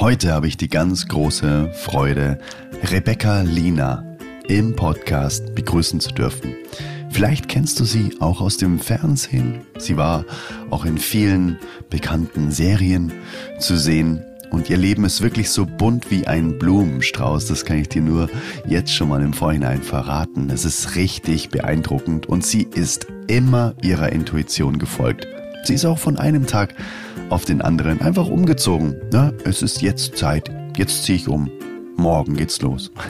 Heute habe ich die ganz große Freude, Rebecca Lina im Podcast begrüßen zu dürfen. Vielleicht kennst du sie auch aus dem Fernsehen. Sie war auch in vielen bekannten Serien zu sehen. Und ihr Leben ist wirklich so bunt wie ein Blumenstrauß. Das kann ich dir nur jetzt schon mal im Vorhinein verraten. Es ist richtig beeindruckend und sie ist immer ihrer Intuition gefolgt. Sie ist auch von einem Tag auf den anderen einfach umgezogen. Na, es ist jetzt Zeit. Jetzt ziehe ich um. Morgen geht's los.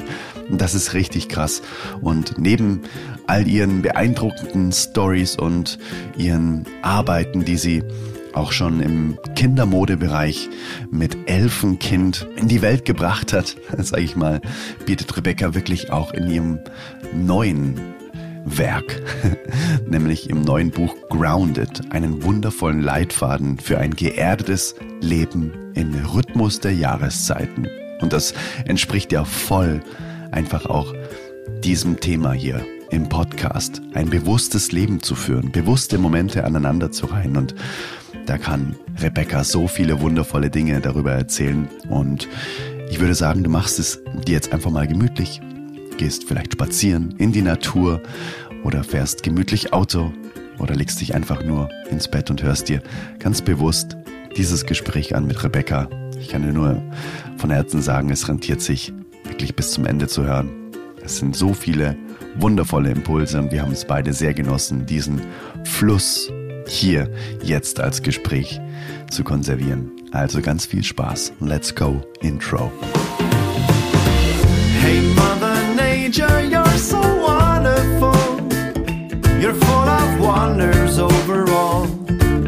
Das ist richtig krass. Und neben all ihren beeindruckenden Stories und ihren Arbeiten, die sie auch schon im Kindermodebereich mit Elfenkind in die Welt gebracht hat, sage ich mal, bietet Rebecca wirklich auch in ihrem neuen Werk, nämlich im neuen Buch Grounded, einen wundervollen Leitfaden für ein geerdetes Leben im Rhythmus der Jahreszeiten. Und das entspricht ja voll einfach auch diesem Thema hier im Podcast, ein bewusstes Leben zu führen, bewusste Momente aneinander zu reihen. Und da kann Rebecca so viele wundervolle Dinge darüber erzählen. Und ich würde sagen, du machst es dir jetzt einfach mal gemütlich gehst vielleicht spazieren in die Natur oder fährst gemütlich Auto oder legst dich einfach nur ins Bett und hörst dir ganz bewusst dieses Gespräch an mit Rebecca. Ich kann dir nur von Herzen sagen, es rentiert sich wirklich bis zum Ende zu hören. Es sind so viele wundervolle Impulse und wir haben es beide sehr genossen, diesen Fluss hier jetzt als Gespräch zu konservieren. Also ganz viel Spaß. Let's go, Intro. Hey Mother of wonders overall.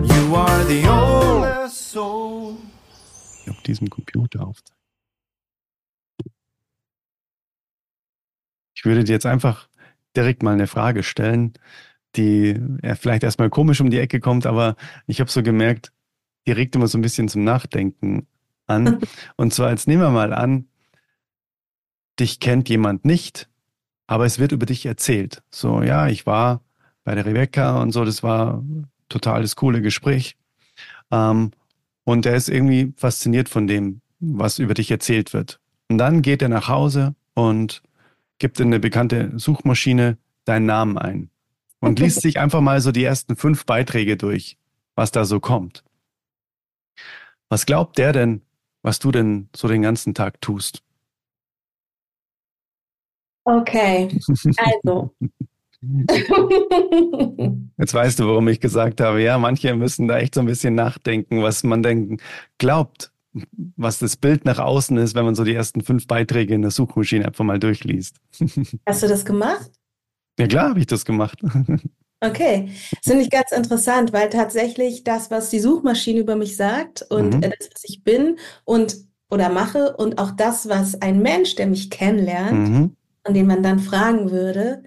You are the oldest soul. Auf diesem Computer aufzeichnen. Ich würde dir jetzt einfach direkt mal eine Frage stellen, die vielleicht erstmal komisch um die Ecke kommt, aber ich habe so gemerkt, die regt immer so ein bisschen zum Nachdenken an. Und zwar, jetzt nehmen wir mal an, dich kennt jemand nicht, aber es wird über dich erzählt. So, ja, ich war bei der Rebecca und so, das war total das coole Gespräch. Ähm, und er ist irgendwie fasziniert von dem, was über dich erzählt wird. Und dann geht er nach Hause und gibt in eine bekannte Suchmaschine deinen Namen ein und liest sich einfach mal so die ersten fünf Beiträge durch, was da so kommt. Was glaubt der denn, was du denn so den ganzen Tag tust? Okay, also. Jetzt weißt du, warum ich gesagt habe, ja, manche müssen da echt so ein bisschen nachdenken, was man denn glaubt, was das Bild nach außen ist, wenn man so die ersten fünf Beiträge in der Suchmaschine einfach mal durchliest. Hast du das gemacht? Ja, klar habe ich das gemacht. Okay, das finde ich ganz interessant, weil tatsächlich das, was die Suchmaschine über mich sagt und mhm. das, was ich bin und oder mache und auch das, was ein Mensch, der mich kennenlernt, mhm an den man dann fragen würde,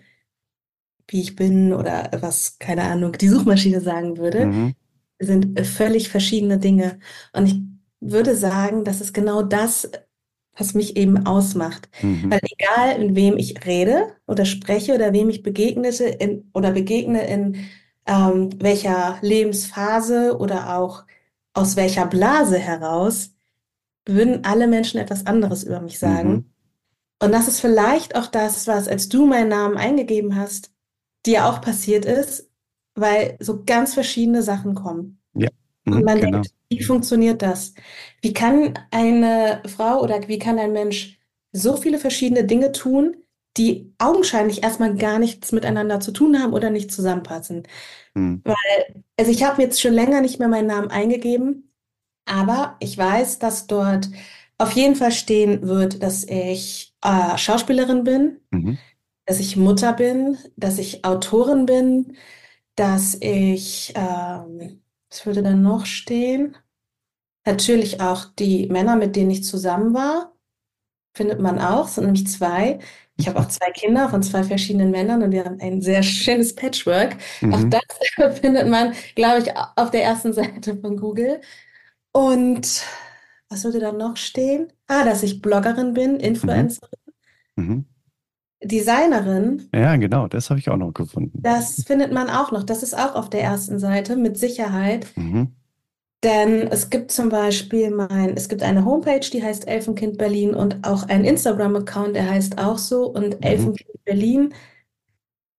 wie ich bin oder was, keine Ahnung, die Suchmaschine sagen würde, mhm. sind völlig verschiedene Dinge. Und ich würde sagen, das ist genau das, was mich eben ausmacht. Mhm. Weil egal, in wem ich rede oder spreche oder wem ich begegnete in, oder begegne in ähm, welcher Lebensphase oder auch aus welcher Blase heraus, würden alle Menschen etwas anderes über mich sagen. Mhm. Und das ist vielleicht auch das, was, als du meinen Namen eingegeben hast, dir auch passiert ist, weil so ganz verschiedene Sachen kommen. Ja. Mhm, Und man genau. denkt, wie funktioniert das? Wie kann eine Frau oder wie kann ein Mensch so viele verschiedene Dinge tun, die augenscheinlich erstmal gar nichts miteinander zu tun haben oder nicht zusammenpassen? Mhm. Weil, also ich habe jetzt schon länger nicht mehr meinen Namen eingegeben, aber ich weiß, dass dort auf jeden Fall stehen wird, dass ich äh, Schauspielerin bin, mhm. Dass ich Mutter bin, dass ich Autorin bin, dass ich, ähm, was würde da noch stehen? Natürlich auch die Männer, mit denen ich zusammen war, findet man auch, es sind nämlich zwei. Ich habe auch zwei Kinder von zwei verschiedenen Männern und wir haben ein sehr schönes Patchwork. Mhm. Auch das findet man, glaube ich, auf der ersten Seite von Google. Und was würde da noch stehen? Ah, dass ich Bloggerin bin, mhm. Influencerin, mhm. Designerin. Ja, genau, das habe ich auch noch gefunden. Das findet man auch noch. Das ist auch auf der ersten Seite mit Sicherheit. Mhm. Denn es gibt zum Beispiel mein, es gibt eine Homepage, die heißt Elfenkind Berlin und auch ein Instagram-Account, der heißt auch so. Und Mhm. Elfenkind Berlin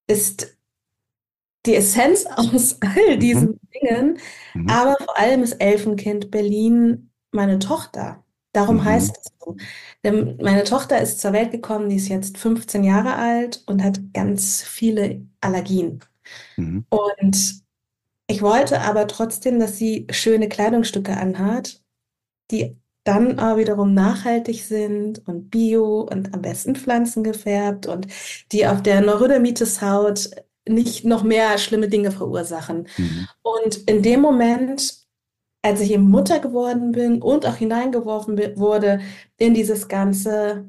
ist die Essenz aus all Mhm. diesen Dingen. Mhm. Aber vor allem ist Elfenkind Berlin meine Tochter. Darum Mhm. heißt es so. Denn meine Tochter ist zur Welt gekommen, die ist jetzt 15 Jahre alt und hat ganz viele Allergien. Mhm. Und ich wollte aber trotzdem, dass sie schöne Kleidungsstücke anhat, die dann aber wiederum nachhaltig sind und bio und am besten pflanzengefärbt und die auf der Neurodermitis-Haut nicht noch mehr schlimme Dinge verursachen. Mhm. Und in dem Moment, als ich eben Mutter geworden bin und auch hineingeworfen wurde in dieses ganze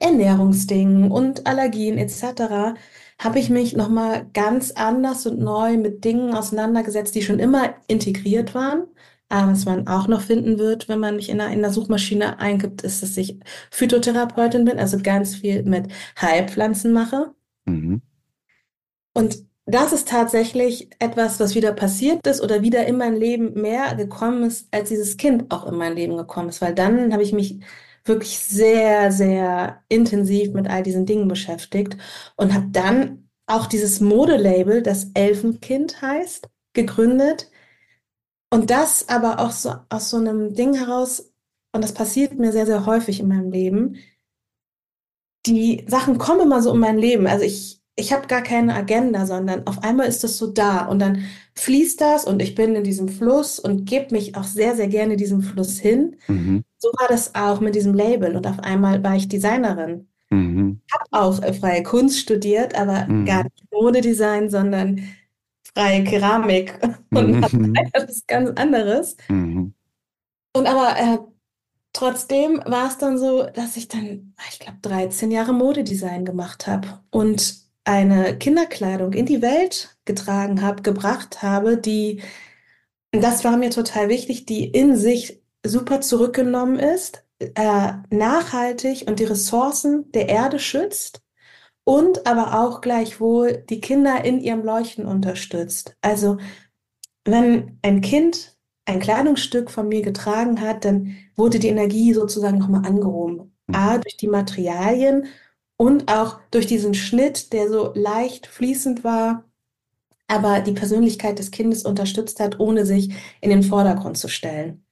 Ernährungsding und Allergien etc., habe ich mich nochmal ganz anders und neu mit Dingen auseinandergesetzt, die schon immer integriert waren. Aber was man auch noch finden wird, wenn man mich in der, in der Suchmaschine eingibt, ist, dass ich Phytotherapeutin bin, also ganz viel mit Heilpflanzen mache. Mhm. Und das ist tatsächlich etwas, was wieder passiert ist oder wieder in mein Leben mehr gekommen ist, als dieses Kind auch in mein Leben gekommen ist. Weil dann habe ich mich wirklich sehr, sehr intensiv mit all diesen Dingen beschäftigt und habe dann auch dieses Modelabel, das Elfenkind heißt, gegründet. Und das aber auch so aus so einem Ding heraus, und das passiert mir sehr, sehr häufig in meinem Leben, die Sachen kommen immer so in mein Leben. Also ich, ich habe gar keine Agenda, sondern auf einmal ist das so da und dann fließt das und ich bin in diesem Fluss und gebe mich auch sehr, sehr gerne diesem Fluss hin. Mhm. So war das auch mit diesem Label und auf einmal war ich Designerin. Mhm. Habe auch äh, freie Kunst studiert, aber Mhm. gar nicht Modedesign, sondern freie Keramik und Mhm. etwas ganz anderes. Mhm. Und aber äh, trotzdem war es dann so, dass ich dann, ich glaube, 13 Jahre Modedesign gemacht habe und eine Kinderkleidung in die Welt getragen habe, gebracht habe, die, das war mir total wichtig, die in sich super zurückgenommen ist, äh, nachhaltig und die Ressourcen der Erde schützt und aber auch gleichwohl die Kinder in ihrem Leuchten unterstützt. Also wenn ein Kind ein Kleidungsstück von mir getragen hat, dann wurde die Energie sozusagen nochmal angehoben. A, durch die Materialien und auch durch diesen Schnitt, der so leicht fließend war, aber die Persönlichkeit des Kindes unterstützt hat, ohne sich in den Vordergrund zu stellen.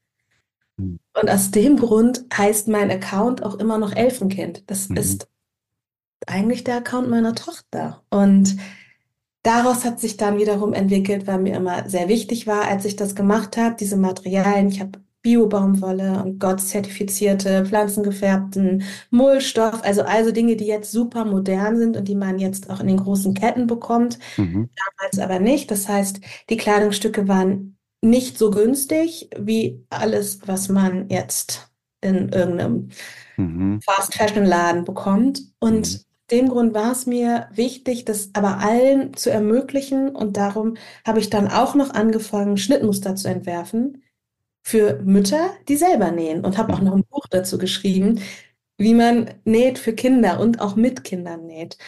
Mhm. Und aus dem Grund heißt mein Account auch immer noch Elfenkind. Das Mhm. ist eigentlich der Account meiner Tochter. Und daraus hat sich dann wiederum entwickelt, weil mir immer sehr wichtig war, als ich das gemacht habe, diese Materialien. Ich habe Bio-Baumwolle und Gott-zertifizierte, pflanzengefärbten Mullstoff, also also Dinge, die jetzt super modern sind und die man jetzt auch in den großen Ketten bekommt, Mhm. damals aber nicht. Das heißt, die Kleidungsstücke waren nicht so günstig wie alles, was man jetzt in irgendeinem Mhm. Fast-Fashion-Laden bekommt. Und Mhm. dem Grund war es mir wichtig, das aber allen zu ermöglichen. Und darum habe ich dann auch noch angefangen, Schnittmuster zu entwerfen für Mütter, die selber nähen. Und habe auch noch ein Buch dazu geschrieben, wie man näht für Kinder und auch mit Kindern näht.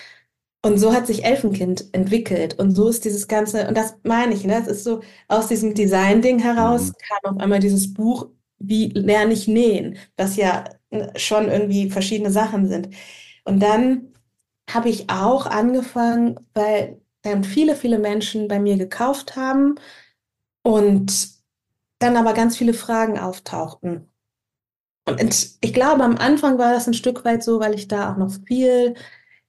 Und so hat sich Elfenkind entwickelt. Und so ist dieses Ganze, und das meine ich, ne? Es ist so, aus diesem Design-Ding heraus Mhm. kam auf einmal dieses Buch, wie lerne ich nähen, was ja äh, schon irgendwie verschiedene Sachen sind. Und dann habe ich auch angefangen, weil dann viele, viele Menschen bei mir gekauft haben und dann aber ganz viele Fragen auftauchten. Und ich glaube, am Anfang war das ein Stück weit so, weil ich da auch noch viel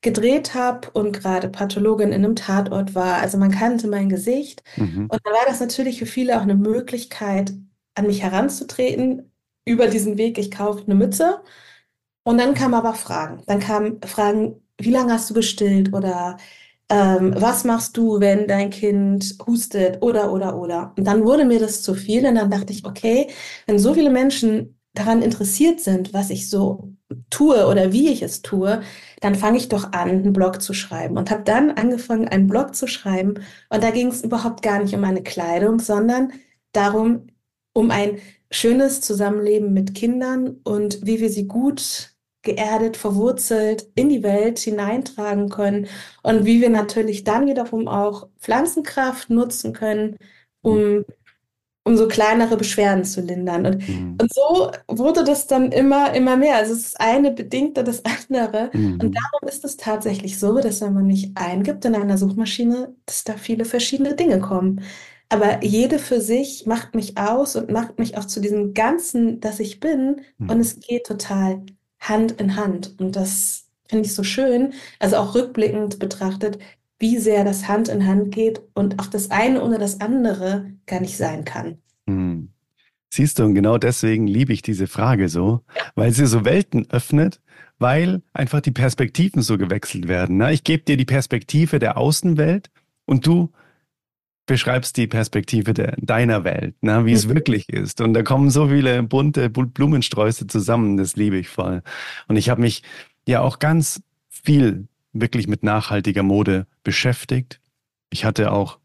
gedreht habe und gerade Pathologin in einem Tatort war. Also man kannte mein Gesicht. Mhm. Und dann war das natürlich für viele auch eine Möglichkeit, an mich heranzutreten über diesen Weg, ich kaufe eine Mütze. Und dann kamen aber Fragen. Dann kamen Fragen, wie lange hast du gestillt oder ähm, was machst du, wenn dein Kind hustet oder oder oder. Und dann wurde mir das zu viel und dann dachte ich, okay, wenn so viele Menschen daran interessiert sind, was ich so tue oder wie ich es tue, dann fange ich doch an, einen Blog zu schreiben und habe dann angefangen, einen Blog zu schreiben. Und da ging es überhaupt gar nicht um meine Kleidung, sondern darum, um ein schönes Zusammenleben mit Kindern und wie wir sie gut geerdet, verwurzelt in die Welt hineintragen können und wie wir natürlich dann wiederum auch Pflanzenkraft nutzen können, um um so kleinere Beschwerden zu lindern. Und, mhm. und so wurde das dann immer, immer mehr. Also es ist eine bedingte das andere. Mhm. Und darum ist es tatsächlich so, dass wenn man nicht eingibt in einer Suchmaschine, dass da viele verschiedene Dinge kommen. Aber jede für sich macht mich aus und macht mich auch zu diesem Ganzen, das ich bin. Mhm. Und es geht total Hand in Hand. Und das finde ich so schön. Also auch rückblickend betrachtet, wie sehr das Hand in Hand geht und auch das eine ohne das andere gar nicht sein kann. Hm. Siehst du, und genau deswegen liebe ich diese Frage so, weil sie so Welten öffnet, weil einfach die Perspektiven so gewechselt werden. Ne? Ich gebe dir die Perspektive der Außenwelt und du beschreibst die Perspektive der, deiner Welt, ne? wie es mhm. wirklich ist. Und da kommen so viele bunte Blumensträuße zusammen, das liebe ich voll. Und ich habe mich ja auch ganz viel wirklich mit nachhaltiger Mode beschäftigt. Ich hatte auch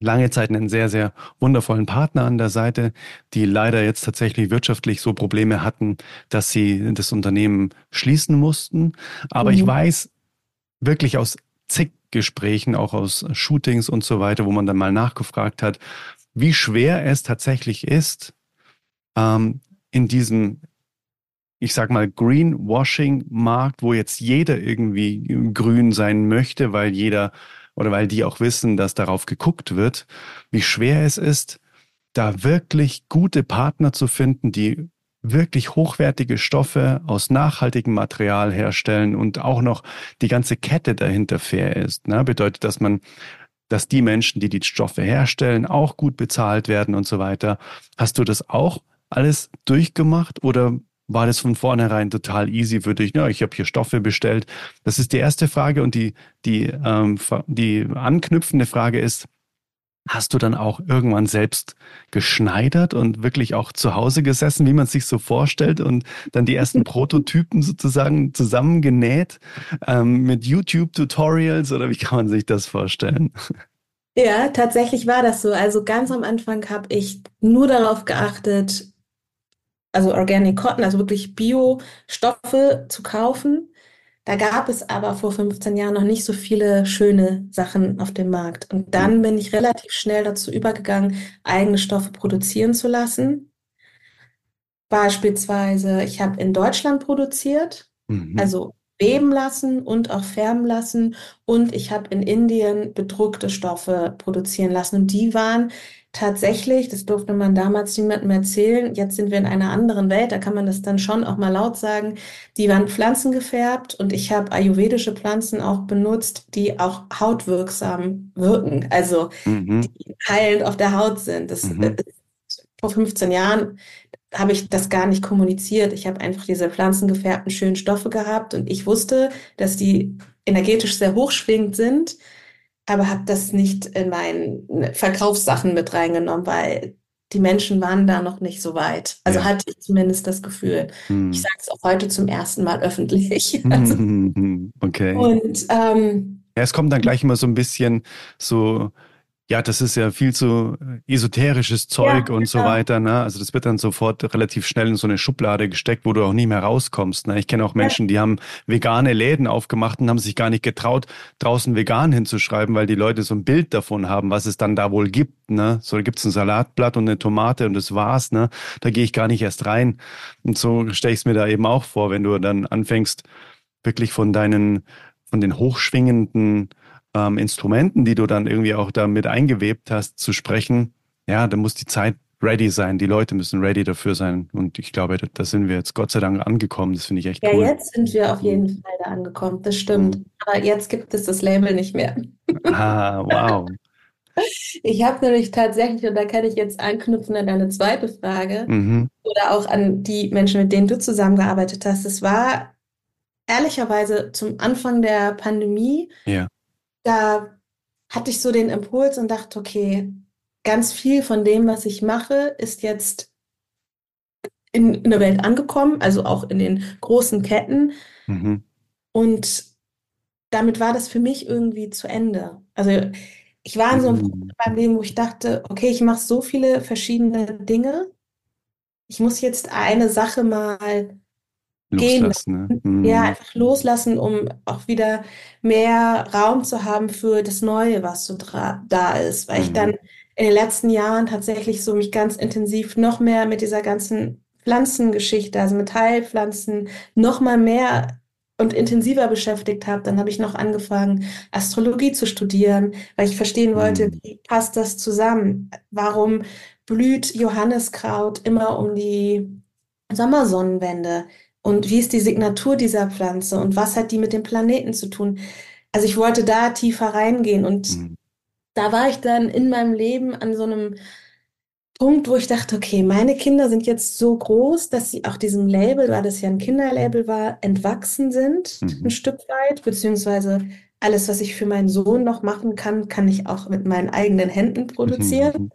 lange Zeit einen sehr, sehr wundervollen Partner an der Seite, die leider jetzt tatsächlich wirtschaftlich so Probleme hatten, dass sie das Unternehmen schließen mussten. Aber mhm. ich weiß wirklich aus zig Gesprächen, auch aus Shootings und so weiter, wo man dann mal nachgefragt hat, wie schwer es tatsächlich ist, ähm, in diesem ich sag mal, Greenwashing-Markt, wo jetzt jeder irgendwie grün sein möchte, weil jeder oder weil die auch wissen, dass darauf geguckt wird, wie schwer es ist, da wirklich gute Partner zu finden, die wirklich hochwertige Stoffe aus nachhaltigem Material herstellen und auch noch die ganze Kette dahinter fair ist. Ne? Bedeutet, dass man, dass die Menschen, die die Stoffe herstellen, auch gut bezahlt werden und so weiter. Hast du das auch alles durchgemacht oder war das von vornherein total easy für dich? Ja, ich habe hier Stoffe bestellt. Das ist die erste Frage. Und die, die, ähm, die anknüpfende Frage ist, hast du dann auch irgendwann selbst geschneidert und wirklich auch zu Hause gesessen, wie man sich so vorstellt und dann die ersten Prototypen sozusagen zusammengenäht ähm, mit YouTube-Tutorials oder wie kann man sich das vorstellen? Ja, tatsächlich war das so. Also ganz am Anfang habe ich nur darauf geachtet, also Organic Cotton, also wirklich Bio-Stoffe zu kaufen. Da gab es aber vor 15 Jahren noch nicht so viele schöne Sachen auf dem Markt. Und dann bin ich relativ schnell dazu übergegangen, eigene Stoffe produzieren zu lassen. Beispielsweise, ich habe in Deutschland produziert, mhm. also weben lassen und auch färben lassen. Und ich habe in Indien bedruckte Stoffe produzieren lassen. Und die waren tatsächlich, das durfte man damals niemandem erzählen, jetzt sind wir in einer anderen Welt, da kann man das dann schon auch mal laut sagen, die waren pflanzengefärbt und ich habe ayurvedische Pflanzen auch benutzt, die auch hautwirksam wirken, also mhm. die heilend auf der Haut sind. Das, mhm. Äh, vor 15 Jahren habe ich das gar nicht kommuniziert. Ich habe einfach diese pflanzengefärbten schönen Stoffe gehabt und ich wusste, dass die energetisch sehr hochschwingend sind aber habe das nicht in meinen Verkaufssachen mit reingenommen, weil die Menschen waren da noch nicht so weit. Also ja. hatte ich zumindest das Gefühl. Hm. Ich sage es auch heute zum ersten Mal öffentlich. Also, okay. Und ähm, ja, es kommt dann gleich immer so ein bisschen so ja, das ist ja viel zu esoterisches Zeug ja, und so weiter. Ne? Also das wird dann sofort relativ schnell in so eine Schublade gesteckt, wo du auch nie mehr rauskommst. Ne? Ich kenne auch Menschen, die haben vegane Läden aufgemacht und haben sich gar nicht getraut, draußen vegan hinzuschreiben, weil die Leute so ein Bild davon haben, was es dann da wohl gibt. Ne? So, da gibt's ein Salatblatt und eine Tomate und das war's. Ne? Da gehe ich gar nicht erst rein. Und so stelle ich es mir da eben auch vor, wenn du dann anfängst, wirklich von deinen, von den hochschwingenden ähm, Instrumenten, die du dann irgendwie auch damit eingewebt hast, zu sprechen, ja, da muss die Zeit ready sein. Die Leute müssen ready dafür sein. Und ich glaube, da, da sind wir jetzt Gott sei Dank angekommen. Das finde ich echt ja, cool. Ja, jetzt sind wir auf jeden Fall da angekommen. Das stimmt. Mhm. Aber jetzt gibt es das Label nicht mehr. Ah, wow. Ich habe nämlich tatsächlich, und da kann ich jetzt anknüpfen an deine zweite Frage mhm. oder auch an die Menschen, mit denen du zusammengearbeitet hast. Es war ehrlicherweise zum Anfang der Pandemie ja da hatte ich so den Impuls und dachte, okay, ganz viel von dem, was ich mache, ist jetzt in, in der Welt angekommen, also auch in den großen Ketten. Mhm. Und damit war das für mich irgendwie zu Ende. Also ich war in so einem mhm. Punkt beim Leben, wo ich dachte, okay, ich mache so viele verschiedene Dinge. Ich muss jetzt eine Sache mal Loslassen, gehen. Ne? Mhm. Ja, einfach loslassen, um auch wieder mehr Raum zu haben für das Neue, was so da ist. Weil mhm. ich dann in den letzten Jahren tatsächlich so mich ganz intensiv noch mehr mit dieser ganzen Pflanzengeschichte, also mit Heilpflanzen, noch mal mehr und intensiver beschäftigt habe, dann habe ich noch angefangen, Astrologie zu studieren, weil ich verstehen wollte, Mhm. wie passt das zusammen? Warum blüht Johanniskraut immer um die Sommersonnenwende? Und wie ist die Signatur dieser Pflanze? Und was hat die mit dem Planeten zu tun? Also ich wollte da tiefer reingehen und Mhm. da war ich dann in meinem Leben an so einem Punkt, wo ich dachte, okay, meine Kinder sind jetzt so groß, dass sie auch diesem Label, weil das ja ein Kinderlabel war, entwachsen sind, ein Mhm. Stück weit, beziehungsweise alles, was ich für meinen Sohn noch machen kann, kann ich auch mit meinen eigenen Händen produzieren. Mhm.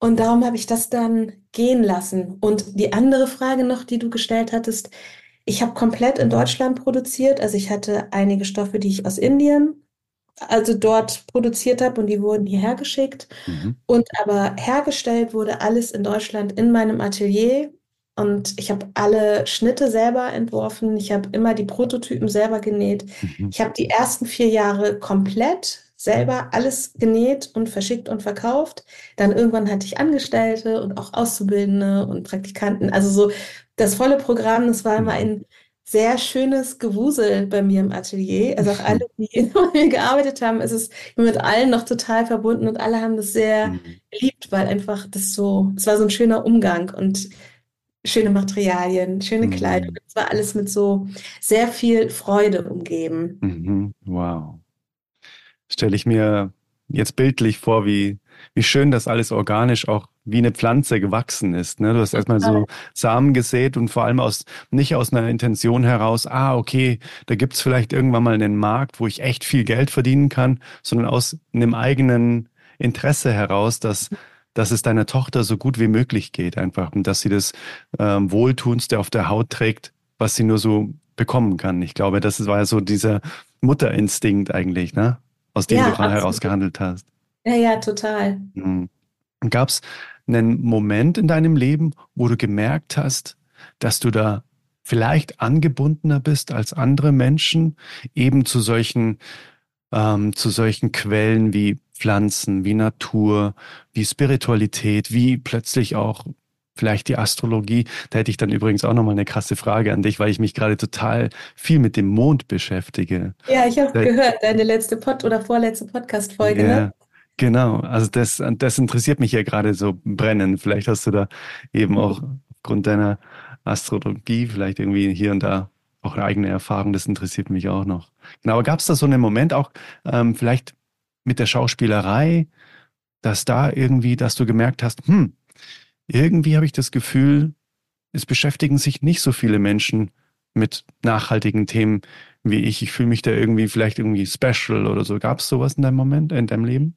Und darum habe ich das dann gehen lassen. Und die andere Frage noch, die du gestellt hattest, ich habe komplett in Deutschland produziert. Also ich hatte einige Stoffe, die ich aus Indien, also dort produziert habe und die wurden hierher geschickt. Mhm. Und aber hergestellt wurde alles in Deutschland in meinem Atelier. Und ich habe alle Schnitte selber entworfen. Ich habe immer die Prototypen selber genäht. Mhm. Ich habe die ersten vier Jahre komplett selber alles genäht und verschickt und verkauft. Dann irgendwann hatte ich Angestellte und auch Auszubildende und Praktikanten. Also so das volle Programm. Das war immer Mhm. ein sehr schönes Gewusel bei mir im Atelier. Also auch alle, die bei mir gearbeitet haben, es ist, ich bin mit allen noch total verbunden und alle haben das sehr Mhm. geliebt, weil einfach das so, es war so ein schöner Umgang und schöne Materialien, schöne Kleidung. Mhm. Es war alles mit so sehr viel Freude umgeben. Mhm. Wow. Stelle ich mir jetzt bildlich vor, wie, wie schön das alles organisch auch wie eine Pflanze gewachsen ist. Ne? Du hast erstmal so Samen gesät und vor allem aus, nicht aus einer Intention heraus, ah, okay, da gibt's vielleicht irgendwann mal einen Markt, wo ich echt viel Geld verdienen kann, sondern aus einem eigenen Interesse heraus, dass, dass es deiner Tochter so gut wie möglich geht einfach und dass sie das ähm, Wohltuendste auf der Haut trägt, was sie nur so bekommen kann. Ich glaube, das war ja so dieser Mutterinstinkt eigentlich, ne? Aus dem Ja, du gerade absolut. heraus gehandelt hast. Ja, ja, total. Mhm. Gab es einen Moment in deinem Leben, wo du gemerkt hast, dass du da vielleicht angebundener bist als andere Menschen, eben zu solchen, ähm, zu solchen Quellen wie Pflanzen, wie Natur, wie Spiritualität, wie plötzlich auch vielleicht die Astrologie. Da hätte ich dann übrigens auch nochmal eine krasse Frage an dich, weil ich mich gerade total viel mit dem Mond beschäftige. Ja, ich habe Da- gehört, deine letzte Pod oder vorletzte Podcast-Folge, Ja, ne? genau. Also das, das interessiert mich ja gerade so brennend. Vielleicht hast du da eben auch aufgrund deiner Astrologie vielleicht irgendwie hier und da auch eine eigene Erfahrung. Das interessiert mich auch noch. Genau, aber gab es da so einen Moment auch ähm, vielleicht mit der Schauspielerei, dass da irgendwie, dass du gemerkt hast, hm, irgendwie habe ich das Gefühl, es beschäftigen sich nicht so viele Menschen mit nachhaltigen Themen wie ich. Ich fühle mich da irgendwie vielleicht irgendwie special oder so. Gab es sowas in deinem Moment, in deinem Leben?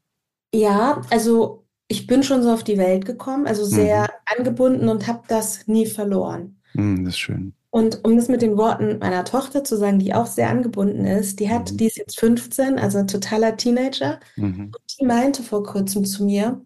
Ja, also ich bin schon so auf die Welt gekommen, also sehr Mhm. angebunden und habe das nie verloren. Hm, das ist schön. Und um das mit den Worten meiner Tochter zu sagen, die auch sehr angebunden ist, die hat, Mhm. die ist jetzt 15, also totaler Teenager, Mhm. und die meinte vor kurzem zu mir,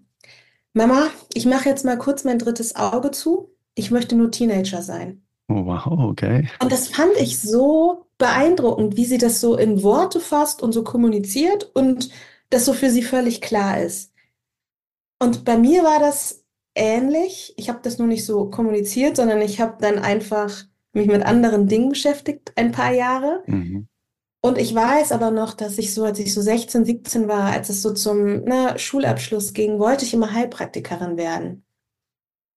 Mama, ich mache jetzt mal kurz mein drittes Auge zu, ich möchte nur Teenager sein. Oh, wow, okay. Und das fand ich so beeindruckend, wie sie das so in Worte fasst und so kommuniziert und das so für sie völlig klar ist. Und bei mir war das ähnlich. Ich habe das nur nicht so kommuniziert, sondern ich habe dann einfach mich mit anderen Dingen beschäftigt, ein paar Jahre. Mhm. Und ich weiß aber noch, dass ich so, als ich so 16, 17 war, als es so zum na, Schulabschluss ging, wollte ich immer Heilpraktikerin werden.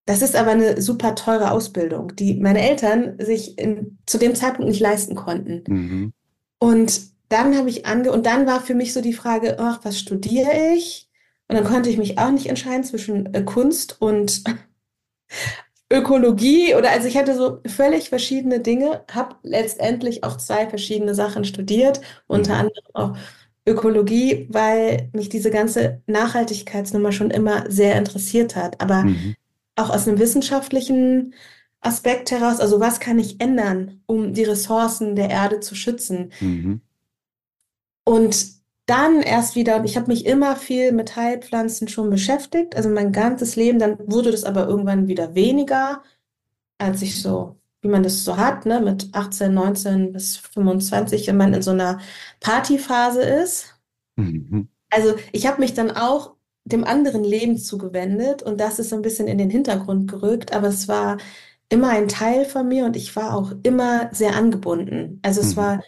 Das ist aber eine super teure Ausbildung, die meine Eltern sich in, zu dem Zeitpunkt nicht leisten konnten. Mhm. Und dann habe ich ange und dann war für mich so die Frage, ach, was studiere ich? Und dann konnte ich mich auch nicht entscheiden zwischen äh, Kunst und Ökologie oder also ich hatte so völlig verschiedene Dinge, habe letztendlich auch zwei verschiedene Sachen studiert, unter Mhm. anderem auch Ökologie, weil mich diese ganze Nachhaltigkeitsnummer schon immer sehr interessiert hat. Aber Mhm. auch aus einem wissenschaftlichen Aspekt heraus, also was kann ich ändern, um die Ressourcen der Erde zu schützen? Mhm. Und dann erst wieder, und ich habe mich immer viel mit Heilpflanzen schon beschäftigt, also mein ganzes Leben, dann wurde das aber irgendwann wieder weniger, als ich so, wie man das so hat, ne, mit 18, 19 bis 25, wenn man in so einer Partyphase ist. Mhm. Also ich habe mich dann auch dem anderen Leben zugewendet und das ist so ein bisschen in den Hintergrund gerückt, aber es war immer ein Teil von mir und ich war auch immer sehr angebunden. Also es Mhm. war,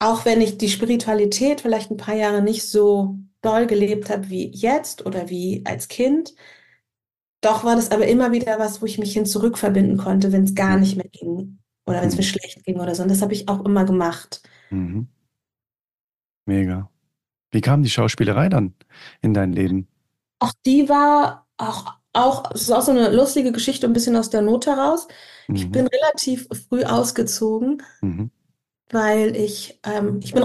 auch wenn ich die Spiritualität vielleicht ein paar Jahre nicht so doll gelebt habe wie jetzt oder wie als Kind, doch war das aber immer wieder was, wo ich mich hin zurückverbinden konnte, wenn es gar nicht mehr ging oder wenn es mir Mhm. schlecht ging oder so. Und das habe ich auch immer gemacht. Mhm. Mega. Wie kam die Schauspielerei dann in dein Leben? Auch die war auch, auch, es ist auch so eine lustige Geschichte, ein bisschen aus der Not heraus. Ich Mhm. bin relativ früh ausgezogen, Mhm. Weil ich, ähm, ich bin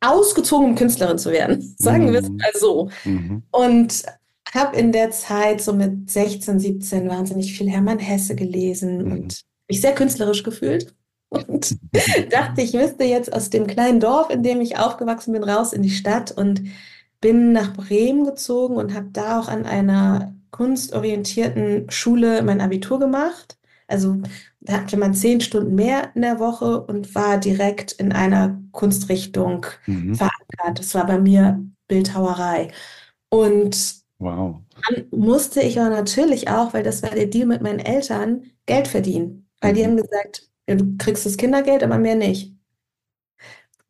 ausgezogen, um Künstlerin zu werden. Sagen wir es Mhm. mal so. Mhm. Und habe in der Zeit, so mit 16, 17, wahnsinnig viel Hermann Hesse gelesen Mhm. und mich sehr künstlerisch gefühlt. Und dachte, ich müsste jetzt aus dem kleinen Dorf, in dem ich aufgewachsen bin, raus in die Stadt und bin nach Bremen gezogen und habe da auch an einer kunstorientierten Schule mein Abitur gemacht. Also da hatte man zehn Stunden mehr in der Woche und war direkt in einer Kunstrichtung Mhm. verankert. Das war bei mir Bildhauerei. Und Wow. dann musste ich aber natürlich auch, weil das war der Deal mit meinen Eltern, Geld verdienen. Weil die Mhm. haben gesagt, ja, du kriegst das Kindergeld, aber mehr nicht.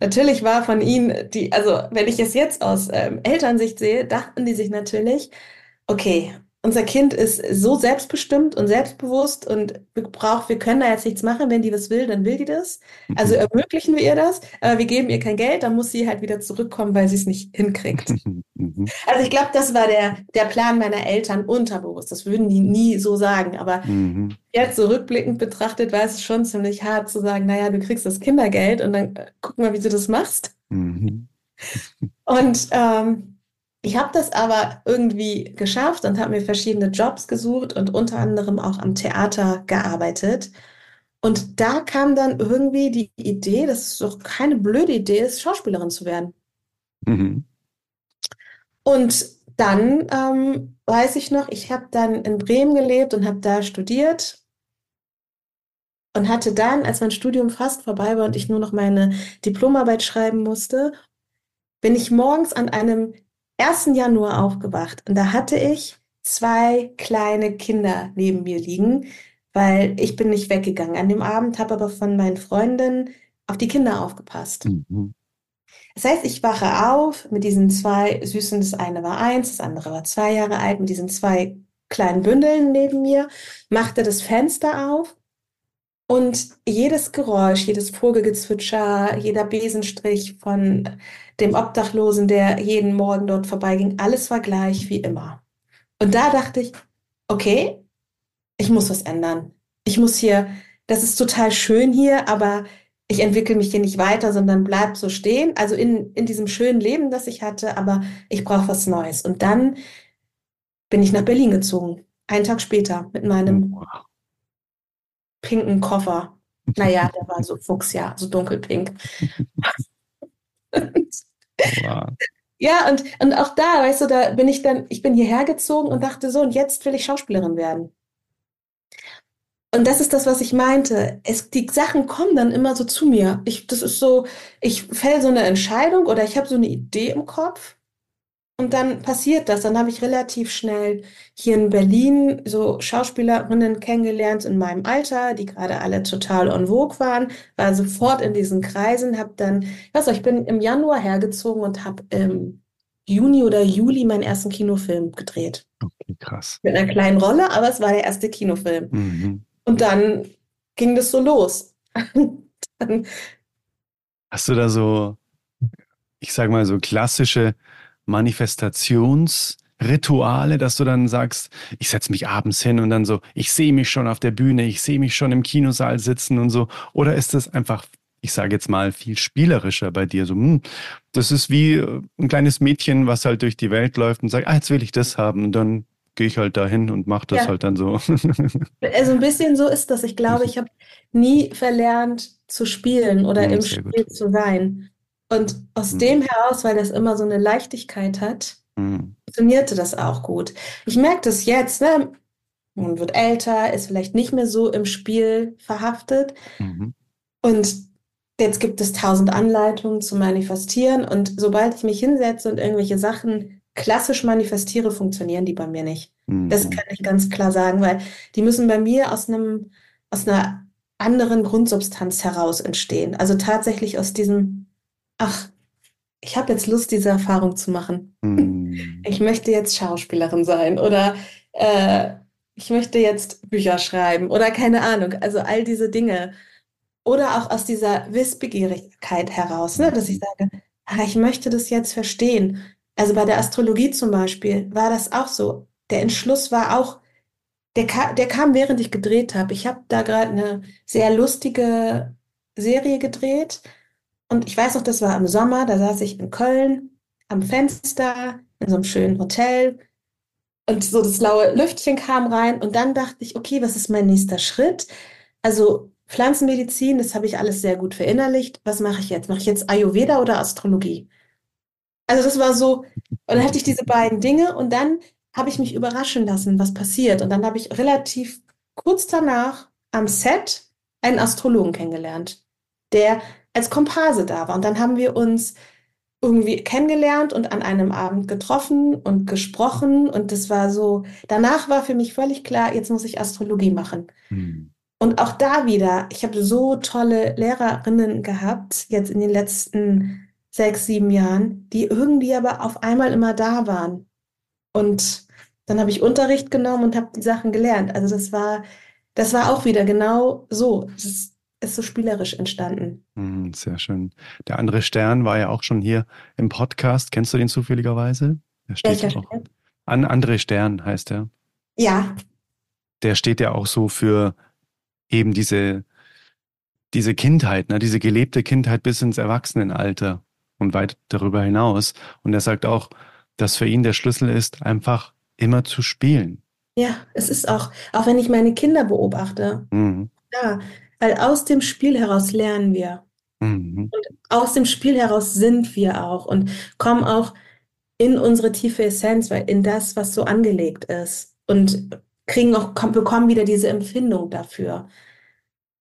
Natürlich war von ihnen die, also wenn ich es jetzt aus ähm, Elternsicht sehe, dachten die sich natürlich, okay, unser Kind ist so selbstbestimmt und selbstbewusst und braucht, wir können da jetzt nichts machen. Wenn die was will, dann will die das. Also Mhm. ermöglichen wir ihr das, aber wir geben ihr kein Geld, dann muss sie halt wieder zurückkommen, weil sie es nicht hinkriegt. Mhm. Also ich glaube, das war der, der Plan meiner Eltern unterbewusst. Das würden die nie so sagen. Aber Mhm. jetzt so rückblickend betrachtet, war es schon ziemlich hart zu sagen, naja, du kriegst das Kindergeld und dann äh, guck mal, wie du das machst. Mhm. Und ähm, ich habe das aber irgendwie geschafft und habe mir verschiedene Jobs gesucht und unter anderem auch am Theater gearbeitet. Und da kam dann irgendwie die Idee, dass es doch keine blöde Idee ist, Schauspielerin zu werden. Mhm. Und dann ähm, weiß ich noch, ich habe dann in Bremen gelebt und habe da studiert und hatte dann, als mein Studium fast vorbei war und ich nur noch meine Diplomarbeit schreiben musste, bin ich morgens an einem 1. Januar aufgewacht und da hatte ich zwei kleine Kinder neben mir liegen, weil ich bin nicht weggegangen an dem Abend, habe aber von meinen Freundinnen auf die Kinder aufgepasst. Mhm. Das heißt, ich wache auf mit diesen zwei Süßen. Das eine war eins, das andere war zwei Jahre alt, mit diesen zwei kleinen Bündeln neben mir, machte das Fenster auf und jedes Geräusch, jedes Vogelgezwitscher, jeder Besenstrich von dem Obdachlosen, der jeden Morgen dort vorbeiging, alles war gleich wie immer. Und da dachte ich, okay, ich muss was ändern. Ich muss hier, das ist total schön hier, aber ich entwickle mich hier nicht weiter, sondern bleib so stehen. Also in, in diesem schönen Leben, das ich hatte, aber ich brauche was Neues. Und dann bin ich nach Berlin gezogen. Einen Tag später mit meinem Wow. Pinken Koffer. Naja, der war so fuchsja, so dunkelpink. Wow. Ja, und, und auch da, weißt du, da bin ich dann, ich bin hierher gezogen und dachte so, und jetzt will ich Schauspielerin werden. Und das ist das, was ich meinte. Es, die Sachen kommen dann immer so zu mir. Ich, das ist so, ich fäll so eine Entscheidung oder ich habe so eine Idee im Kopf und dann passiert das. Dann habe ich relativ schnell hier in Berlin so Schauspielerinnen kennengelernt in meinem Alter, die gerade alle total en vogue waren, war sofort in diesen Kreisen, habe dann, ich weiß nicht, ich bin im Januar hergezogen und habe im Juni oder Juli meinen ersten Kinofilm gedreht. Okay, krass. Mit einer kleinen Rolle, aber es war der erste Kinofilm. Mhm. Und dann ging das so los. Dann, Hast du da so, ich sag mal, so klassische Manifestationsrituale, dass du dann sagst, ich setze mich abends hin und dann so, ich sehe mich schon auf der Bühne, ich sehe mich schon im Kinosaal sitzen und so? Oder ist das einfach, ich sage jetzt mal, viel spielerischer bei dir? So, hm, das ist wie äh, ein kleines Mädchen, was halt durch die Welt läuft und sagt, ah, jetzt will ich das haben und dann gehe ich halt dahin und mache das Ja. halt dann so. also ein bisschen so ist das. Ich glaube, ich habe nie verlernt zu spielen oder Mhm, im sehr gut. Spiel zu sein. Und aus Mhm. dem heraus, weil das immer so eine Leichtigkeit hat, Hm, funktionierte das auch gut. Ich merke das jetzt, ne? Man wird älter, ist vielleicht nicht mehr so im Spiel verhaftet. mhm. Und jetzt gibt es tausend Anleitungen zu manifestieren. Und sobald ich mich hinsetze und irgendwelche Sachen klassisch manifestiere, funktionieren die bei mir nicht. Mhm. Das kann ich ganz klar sagen, weil die müssen bei mir aus einem, aus einer anderen Grundsubstanz heraus entstehen. Also tatsächlich aus diesem, ach, ich habe jetzt Lust, diese Erfahrung zu machen. Mhm. Ich möchte jetzt Schauspielerin sein oder äh, ich möchte jetzt Bücher schreiben oder keine Ahnung. Also all diese Dinge. Oder auch aus dieser Wissbegierigkeit heraus, ne, dass ich sage, ach, ich möchte das jetzt verstehen. Also bei der Astrologie zum Beispiel war das auch so. Der Entschluss war auch, der, ka der kam, während ich gedreht habe. Ich habe da gerade eine sehr lustige Serie gedreht. Und ich weiß noch, das war im Sommer, da saß ich in Köln am Fenster in so einem schönen Hotel und so das laue Lüftchen kam rein und dann dachte ich, okay, was ist mein nächster Schritt? Also Pflanzenmedizin, das habe ich alles sehr gut verinnerlicht. Was mache ich jetzt? Mache ich jetzt Ayurveda oder Astrologie? Also das war so, und dann hatte ich diese beiden Dinge und dann habe ich mich überraschen lassen, was passiert. Und dann habe ich relativ kurz danach am Set einen Astrologen kennengelernt, der als Komparse da war. Und dann haben wir uns irgendwie kennengelernt und an einem Abend getroffen und gesprochen. Und das war so, danach war für mich völlig klar, jetzt muss ich Astrologie machen. Hm. Und auch da wieder, ich habe so tolle Lehrerinnen gehabt, jetzt in den letzten sechs, sieben Jahren, die irgendwie aber auf einmal immer da waren. Und dann habe ich Unterricht genommen und habe die Sachen gelernt. Also das war, das war auch wieder genau so. Das ist, so spielerisch entstanden. Hm, sehr schön. Der andere Stern war ja auch schon hier im Podcast. Kennst du den zufälligerweise? Der steht Welcher auch. Stern? An André Stern heißt er. Ja. Der steht ja auch so für eben diese, diese Kindheit, ne, diese gelebte Kindheit bis ins Erwachsenenalter und weit darüber hinaus. Und er sagt auch, dass für ihn der Schlüssel ist, einfach immer zu spielen. Ja, es ist auch, auch wenn ich meine Kinder beobachte, mhm. ja, weil aus dem Spiel heraus lernen wir. Mhm. Und aus dem Spiel heraus sind wir auch und kommen auch in unsere tiefe Essenz, weil in das, was so angelegt ist. Und kriegen auch, bekommen wieder diese Empfindung dafür.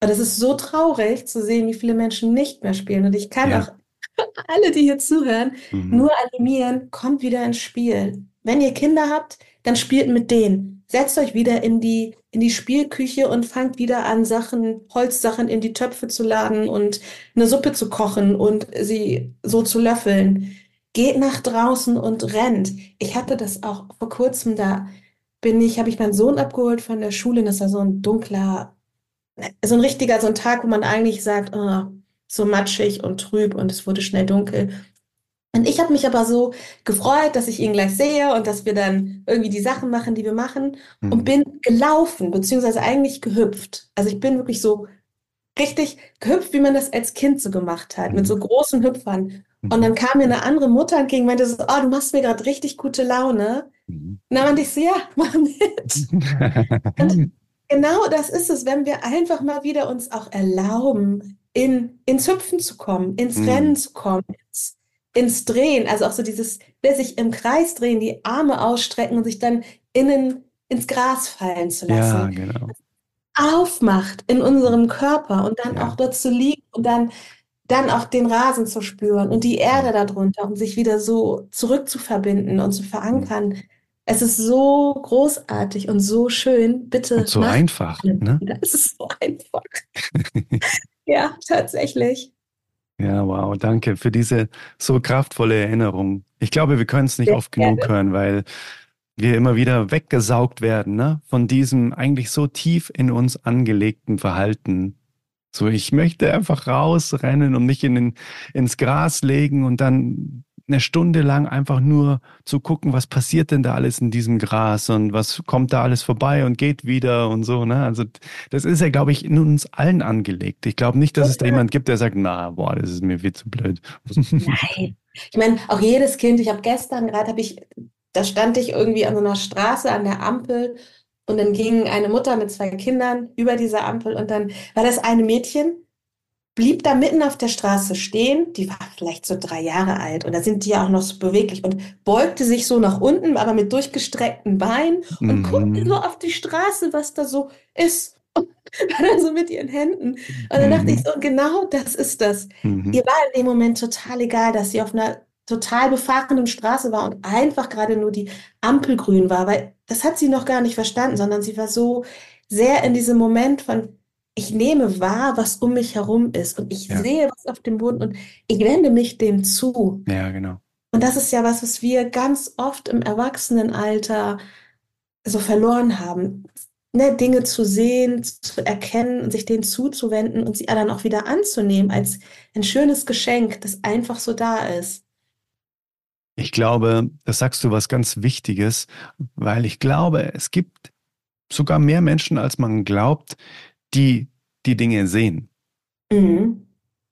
Und es ist so traurig zu sehen, wie viele Menschen nicht mehr spielen. Und ich kann ja. auch alle, die hier zuhören, mhm. nur animieren, kommt wieder ins Spiel. Wenn ihr Kinder habt, dann spielt mit denen. Setzt euch wieder in die, in die Spielküche und fangt wieder an, Sachen, Holzsachen in die Töpfe zu laden und eine Suppe zu kochen und sie so zu löffeln. Geht nach draußen und rennt. Ich hatte das auch vor kurzem, da bin ich, habe ich meinen Sohn abgeholt von der Schule. Das war so ein dunkler, so ein richtiger, so ein Tag, wo man eigentlich sagt, oh, so matschig und trüb und es wurde schnell dunkel. Und ich habe mich aber so gefreut, dass ich ihn gleich sehe und dass wir dann irgendwie die Sachen machen, die wir machen mhm. und bin gelaufen, beziehungsweise eigentlich gehüpft. Also ich bin wirklich so richtig gehüpft, wie man das als Kind so gemacht hat, mit so mhm. großen Hüpfern. Und dann kam mir eine andere Mutter entgegen und meinte so, oh, du machst mir gerade richtig gute Laune. Mhm. Und dann meinte ich so, ja, mach mit. und genau das ist es, wenn wir einfach mal wieder uns auch erlauben, in, ins Hüpfen zu kommen, ins mhm. Rennen zu kommen, ins, ins Drehen, also auch so dieses, sich im Kreis drehen, die Arme ausstrecken und sich dann innen ins Gras fallen zu lassen. Ja, genau. Aufmacht in unserem Körper und dann ja. auch dort zu liegen und dann, dann auch den Rasen zu spüren und die Erde darunter und sich wieder so zurückzuverbinden und zu verankern. Es ist so großartig und so schön. Bitte. Und so einfach. Ne? Es ist so einfach. ja, tatsächlich. Ja, wow, danke für diese so kraftvolle Erinnerung. Ich glaube, wir können es nicht Sehr oft gerne. genug hören, weil wir immer wieder weggesaugt werden ne? von diesem eigentlich so tief in uns angelegten Verhalten. So, ich möchte einfach rausrennen und mich in den, ins Gras legen und dann eine Stunde lang einfach nur zu gucken, was passiert denn da alles in diesem Gras und was kommt da alles vorbei und geht wieder und so. Ne? Also das ist ja, glaube ich, in uns allen angelegt. Ich glaube nicht, dass es da jemand gibt, der sagt, na, boah, das ist mir viel zu blöd. Nein. Ich meine, auch jedes Kind, ich habe gestern gerade, habe ich, da stand ich irgendwie an so einer Straße an der Ampel und dann ging eine Mutter mit zwei Kindern über diese Ampel und dann war das eine Mädchen, blieb da mitten auf der Straße stehen, die war vielleicht so drei Jahre alt und da sind die ja auch noch so beweglich und beugte sich so nach unten, aber mit durchgestreckten Beinen und mhm. guckte so auf die Straße, was da so ist. Und war dann so mit ihren Händen. Und dann mhm. dachte ich so, genau das ist das. Mhm. Ihr war in dem Moment total egal, dass sie auf einer total befahrenen Straße war und einfach gerade nur die Ampel grün war, weil das hat sie noch gar nicht verstanden, sondern sie war so sehr in diesem Moment von, ich nehme wahr, was um mich herum ist und ich Ja. sehe was auf dem Boden und ich wende mich dem zu. Ja, genau. Und das ist ja was, was wir ganz oft im Erwachsenenalter so verloren haben. Ne, Dinge zu sehen, zu erkennen und sich denen zuzuwenden und sie dann auch wieder anzunehmen als ein schönes Geschenk, das einfach so da ist. Ich glaube, das sagst du was ganz Wichtiges, weil ich glaube, es gibt sogar mehr Menschen, als man glaubt, die die Dinge sehen, Mhm.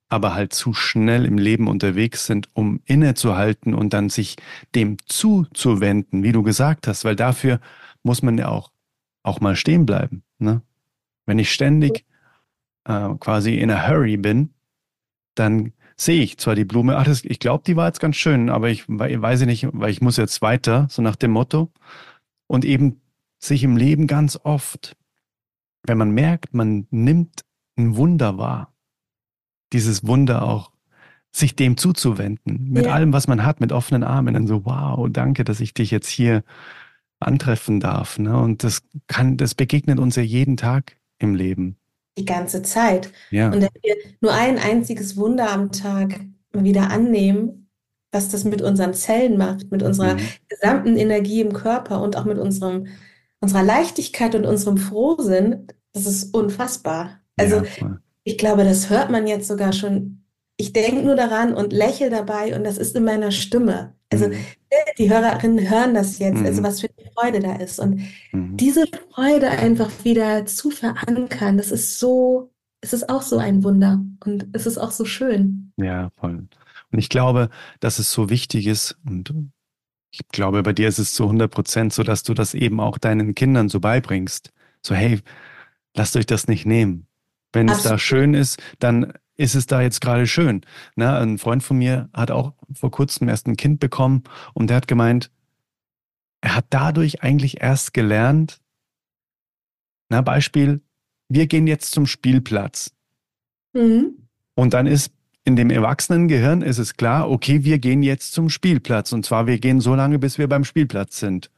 aber halt zu schnell im Leben unterwegs sind, um innezuhalten und dann sich dem zuzuwenden, wie du gesagt hast, weil dafür muss man ja auch, auch mal stehen bleiben. Ne? Wenn ich ständig äh, quasi in a hurry bin, dann sehe ich zwar die Blume, ach, das, ich glaube, die war jetzt ganz schön, aber ich wei- weiß nicht, weil ich muss jetzt weiter, so nach dem Motto. Und eben sich im Leben ganz oft, wenn man merkt, man nimmt ein Wunder wahr, dieses Wunder auch, sich dem zuzuwenden, mit Ja. allem, was man hat, mit offenen Armen, dann so, wow, danke, dass ich dich jetzt hier antreffen darf. Ne? Und das kann, das begegnet uns ja jeden Tag im Leben. Die ganze Zeit. Ja. Und wenn wir nur ein einziges Wunder am Tag mal wieder annehmen, was das mit unseren Zellen macht, mit unserer Mhm. gesamten Energie im Körper und auch mit unserem, unserer Leichtigkeit und unserem Frohsinn, das ist unfassbar. Also ja, ich glaube, das hört man jetzt sogar schon. Ich denke nur daran und lächle dabei und das ist in meiner Stimme. Also Mhm. die Hörerinnen hören das jetzt, also Mhm. was für eine Freude da ist. Und Mhm. diese Freude einfach wieder zu verankern, das ist so, es ist auch so ein Wunder und es ist auch so schön. Ja, voll. Und ich glaube, dass es so wichtig ist und ich glaube, bei dir ist es zu 100 Prozent so, dass du das eben auch deinen Kindern so beibringst. So, hey, lasst euch das nicht nehmen. Wenn es da Absolut. schön ist, dann ist es da jetzt gerade schön. Na, ein Freund von mir hat auch vor kurzem erst ein Kind bekommen und der hat gemeint, er hat dadurch eigentlich erst gelernt, na, Beispiel, wir gehen jetzt zum Spielplatz. Mhm. Und dann ist in dem Erwachsenengehirn ist es klar, okay, wir gehen jetzt zum Spielplatz. Und zwar, wir gehen so lange, bis wir beim Spielplatz sind.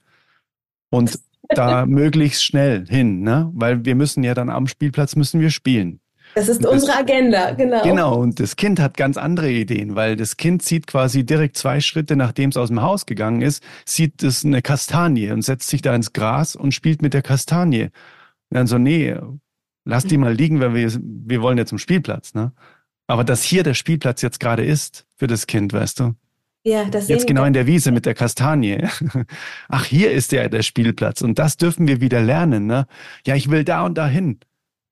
Und da möglichst schnell hin, ne? Weil wir müssen ja dann am Spielplatz müssen wir spielen. Das ist das- unsere Agenda, genau. Genau, und das Kind hat ganz andere Ideen, weil das Kind sieht quasi direkt zwei Schritte, nachdem es aus dem Haus gegangen ist, sieht es eine Kastanie und setzt sich da ins Gras und spielt mit der Kastanie. Und dann so, nee, lass die mal liegen, weil wir, wir wollen ja zum Spielplatz, ne? Aber dass hier der Spielplatz jetzt gerade ist für das Kind, weißt du? Ja, das Jetzt genau in der Wiese mit der Kastanie. Ach, hier ist der, der Spielplatz und das dürfen wir wieder lernen, ne? Ja, ich will da und da hin.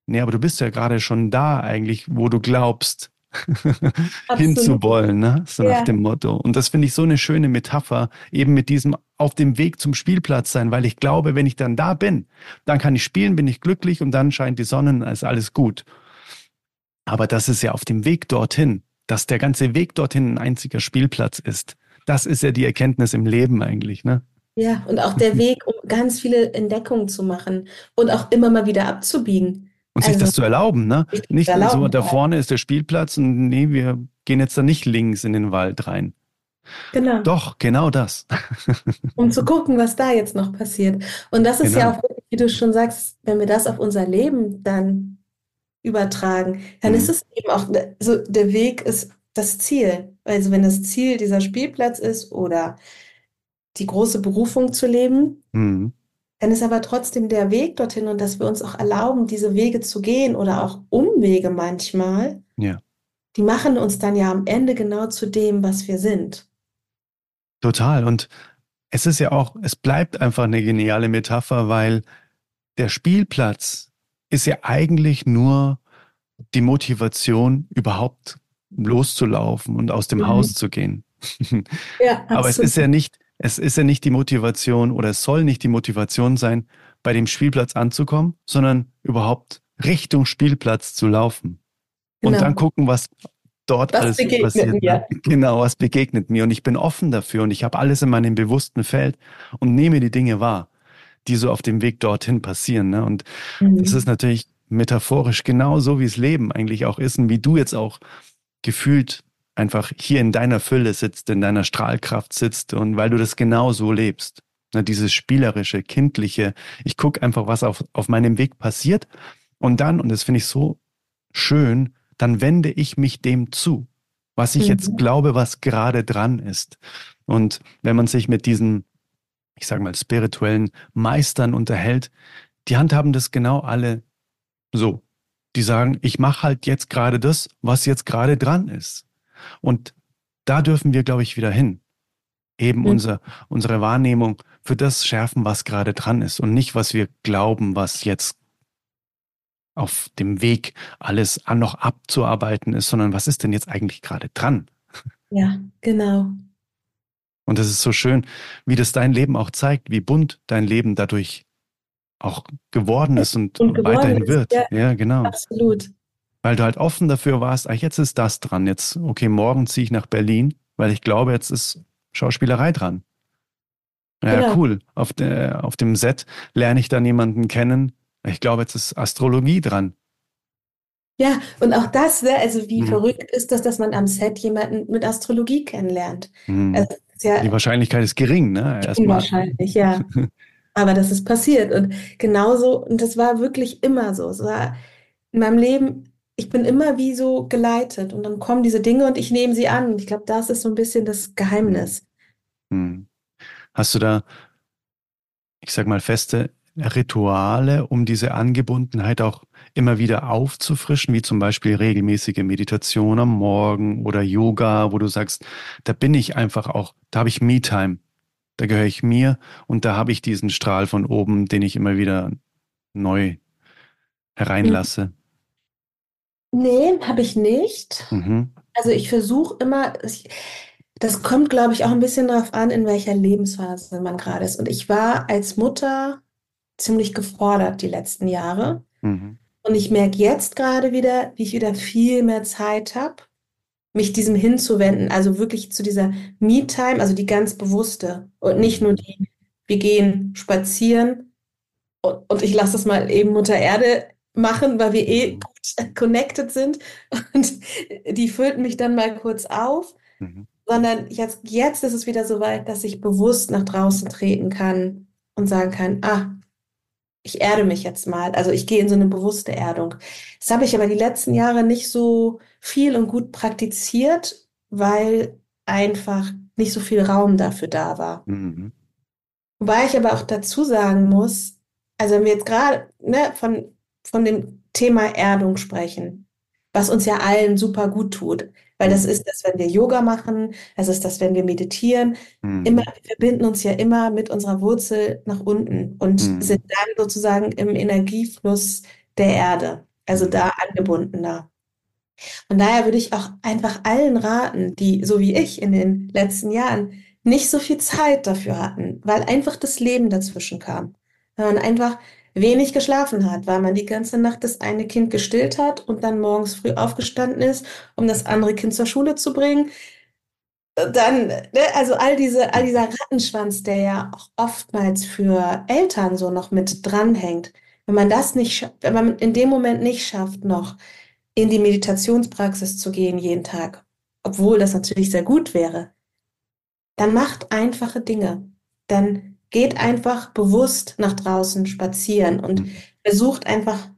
Nee, aber du bist ja gerade schon da eigentlich, wo du glaubst, hinzuwollen, ne? So Ja. nach dem Motto. Und das finde ich so eine schöne Metapher, eben mit diesem auf dem Weg zum Spielplatz sein, weil ich glaube, wenn ich dann da bin, dann kann ich spielen, bin ich glücklich und dann scheint die Sonne, ist alles gut. Aber das ist ja auf dem Weg dorthin, dass der ganze Weg dorthin ein einziger Spielplatz ist. Das ist ja die Erkenntnis im Leben eigentlich, ne? Ja, und auch der Weg, um ganz viele Entdeckungen zu machen und auch immer mal wieder abzubiegen. Und sich Also, das zu erlauben, ne? sich Nicht zu so, erlauben, da ja. vorne ist der Spielplatz und nee, wir gehen jetzt da nicht links in den Wald rein. Genau, Doch, genau das. um zu gucken, was da jetzt noch passiert. Und das ist ja Genau. auch, wirklich, wie du schon sagst, wenn wir das auf unser Leben dann übertragen, dann Mhm. ist es eben auch, so der Weg ist das Ziel. Also wenn das Ziel dieser Spielplatz ist oder die große Berufung zu leben, Mhm. dann ist aber trotzdem der Weg dorthin und dass wir uns auch erlauben, diese Wege zu gehen oder auch Umwege manchmal, Ja. die machen uns dann ja am Ende genau zu dem, was wir sind. Total. Und es ist ja auch, es bleibt einfach eine geniale Metapher, weil der Spielplatz ist ja eigentlich nur die Motivation, überhaupt loszulaufen und aus dem Mhm. Haus zu gehen. Ja, Aber es ist ja nicht, es ist ja nicht die Motivation oder es soll nicht die Motivation sein, bei dem Spielplatz anzukommen, sondern überhaupt Richtung Spielplatz zu laufen. Und Genau. dann gucken, was dort Was alles passiert. mir? Ne? Genau, was begegnet mir. Und ich bin offen dafür und ich habe alles in meinem bewussten Feld und nehme die Dinge wahr, die so auf dem Weg dorthin passieren. Ne? Und Mhm. das ist natürlich metaphorisch genauso, wie es Leben eigentlich auch ist und wie du jetzt auch gefühlt einfach hier in deiner Fülle sitzt, in deiner Strahlkraft sitzt und weil du das genau so lebst. Ne, dieses spielerische, kindliche, ich gucke einfach, was auf, auf meinem Weg passiert und dann, und das finde ich so schön, dann wende ich mich dem zu, was ich mhm. jetzt glaube, was gerade dran ist. Und wenn man sich mit diesen, ich sage mal, spirituellen Meistern unterhält, die handhaben das genau alle so. Die sagen, ich mache halt jetzt gerade das, was jetzt gerade dran ist. Und da dürfen wir, glaube ich, wieder hin. Eben mhm. unser, unsere Wahrnehmung für das schärfen, was gerade dran ist und nicht, was wir glauben, was jetzt auf dem Weg alles noch abzuarbeiten ist, sondern was ist denn jetzt eigentlich gerade dran? Ja, genau. Und es ist so schön, wie das dein Leben auch zeigt, wie bunt dein Leben dadurch auch geworden ist und, und geworden weiterhin ist, wird. Ja, ja, genau. Absolut. Weil du halt offen dafür warst, ach, jetzt ist das dran. Jetzt, okay, morgen ziehe ich nach Berlin, weil ich glaube, jetzt ist Schauspielerei dran. Ja, genau. cool. Auf, der, auf dem Set lerne ich dann jemanden kennen. Ich glaube, jetzt ist Astrologie dran. Ja, und auch das, ne, also wie mhm. verrückt ist das, dass man am Set jemanden mit Astrologie kennenlernt. Mhm. Also, ja, Die Wahrscheinlichkeit ist gering, ne? Erstmal. Wahrscheinlich, ja. Aber das ist passiert. Und genauso, und das war wirklich immer so. Es war in meinem Leben, ich bin immer wie so geleitet und dann kommen diese Dinge und ich nehme sie an. Und ich glaube, das ist so ein bisschen das Geheimnis. Mhm. Hast du da, ich sag mal, feste Rituale, um diese Angebundenheit auch immer wieder aufzufrischen, wie zum Beispiel regelmäßige Meditation am Morgen oder Yoga, wo du sagst, da bin ich einfach auch, da habe ich Me-Time, da gehöre ich mir und da habe ich diesen Strahl von oben, den ich immer wieder neu hereinlasse. Nee, habe ich nicht. Mhm. Also ich versuche immer, ich, das kommt, glaube ich, auch ein bisschen darauf an, in welcher Lebensphase man gerade ist. Und ich war als Mutter ziemlich gefordert die letzten Jahre. Mhm. Und ich merke jetzt gerade wieder, wie ich wieder viel mehr Zeit habe, mich diesem hinzuwenden. Also wirklich zu dieser Me-Time, also die ganz bewusste. Und nicht nur die, wir gehen spazieren und, und ich lasse es mal eben Mutter Erde machen, weil wir eh gut connected sind. Und die füllt mich dann mal kurz auf. Mhm sondern jetzt, jetzt ist es wieder so weit, dass ich bewusst nach draußen treten kann und sagen kann, ah, ich erde mich jetzt mal. Also ich gehe in so eine bewusste Erdung. Das habe ich aber die letzten Jahre nicht so viel und gut praktiziert, weil einfach nicht so viel Raum dafür da war. Mhm. Wobei ich aber auch dazu sagen muss, also wenn wir jetzt gerade ne, von, von dem Thema Erdung sprechen, was uns ja allen super gut tut. Weil das ist das, wenn wir Yoga machen, das ist das, wenn wir meditieren. Mhm. Immer, wir verbinden uns ja immer mit unserer Wurzel nach unten und mhm. sind dann sozusagen im Energiefluss der Erde, also da angebundener. Von daher würde ich auch einfach allen raten, die, so wie ich in den letzten Jahren, nicht so viel Zeit dafür hatten, weil einfach das Leben dazwischen kam. Weil man einfach wenig geschlafen hat, weil man die ganze Nacht das eine Kind gestillt hat und dann morgens früh aufgestanden ist, um das andere Kind zur Schule zu bringen. Dann, ne, also all diese, all dieser Rattenschwanz, der ja auch oftmals für Eltern so noch mit dranhängt. Wenn man das nicht, wenn man in dem Moment nicht schafft, noch in die Meditationspraxis zu gehen jeden Tag, obwohl das natürlich sehr gut wäre, dann macht einfache Dinge. Dann geht einfach bewusst nach draußen spazieren und mhm. versucht einfach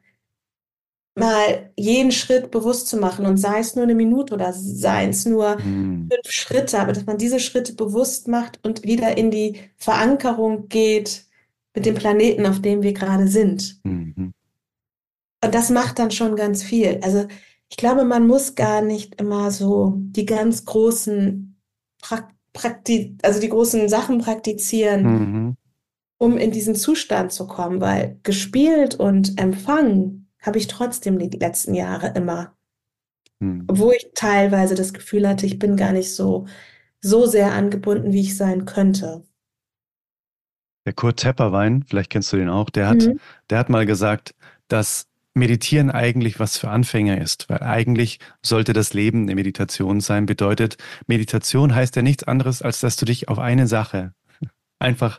mal jeden Schritt bewusst zu machen und sei es nur eine Minute oder sei es nur mhm. fünf Schritte, aber dass man diese Schritte bewusst macht und wieder in die Verankerung geht mit dem Planeten, auf dem wir gerade sind. Mhm. Und das macht dann schon ganz viel. Also ich glaube, man muss gar nicht immer so die ganz großen Praktiken also die großen Sachen praktizieren, mhm. um in diesen Zustand zu kommen, weil gespielt und empfangen habe ich trotzdem die letzten Jahre immer. Mhm. Obwohl ich teilweise das Gefühl hatte, ich bin gar nicht so, so sehr angebunden, wie ich sein könnte. Der Kurt Tepperwein, vielleicht kennst du den auch, der hat, mhm. der hat mal gesagt, dass Meditieren eigentlich was für Anfänger ist, weil eigentlich sollte das Leben eine Meditation sein. Bedeutet, Meditation heißt ja nichts anderes, als dass du dich auf eine Sache einfach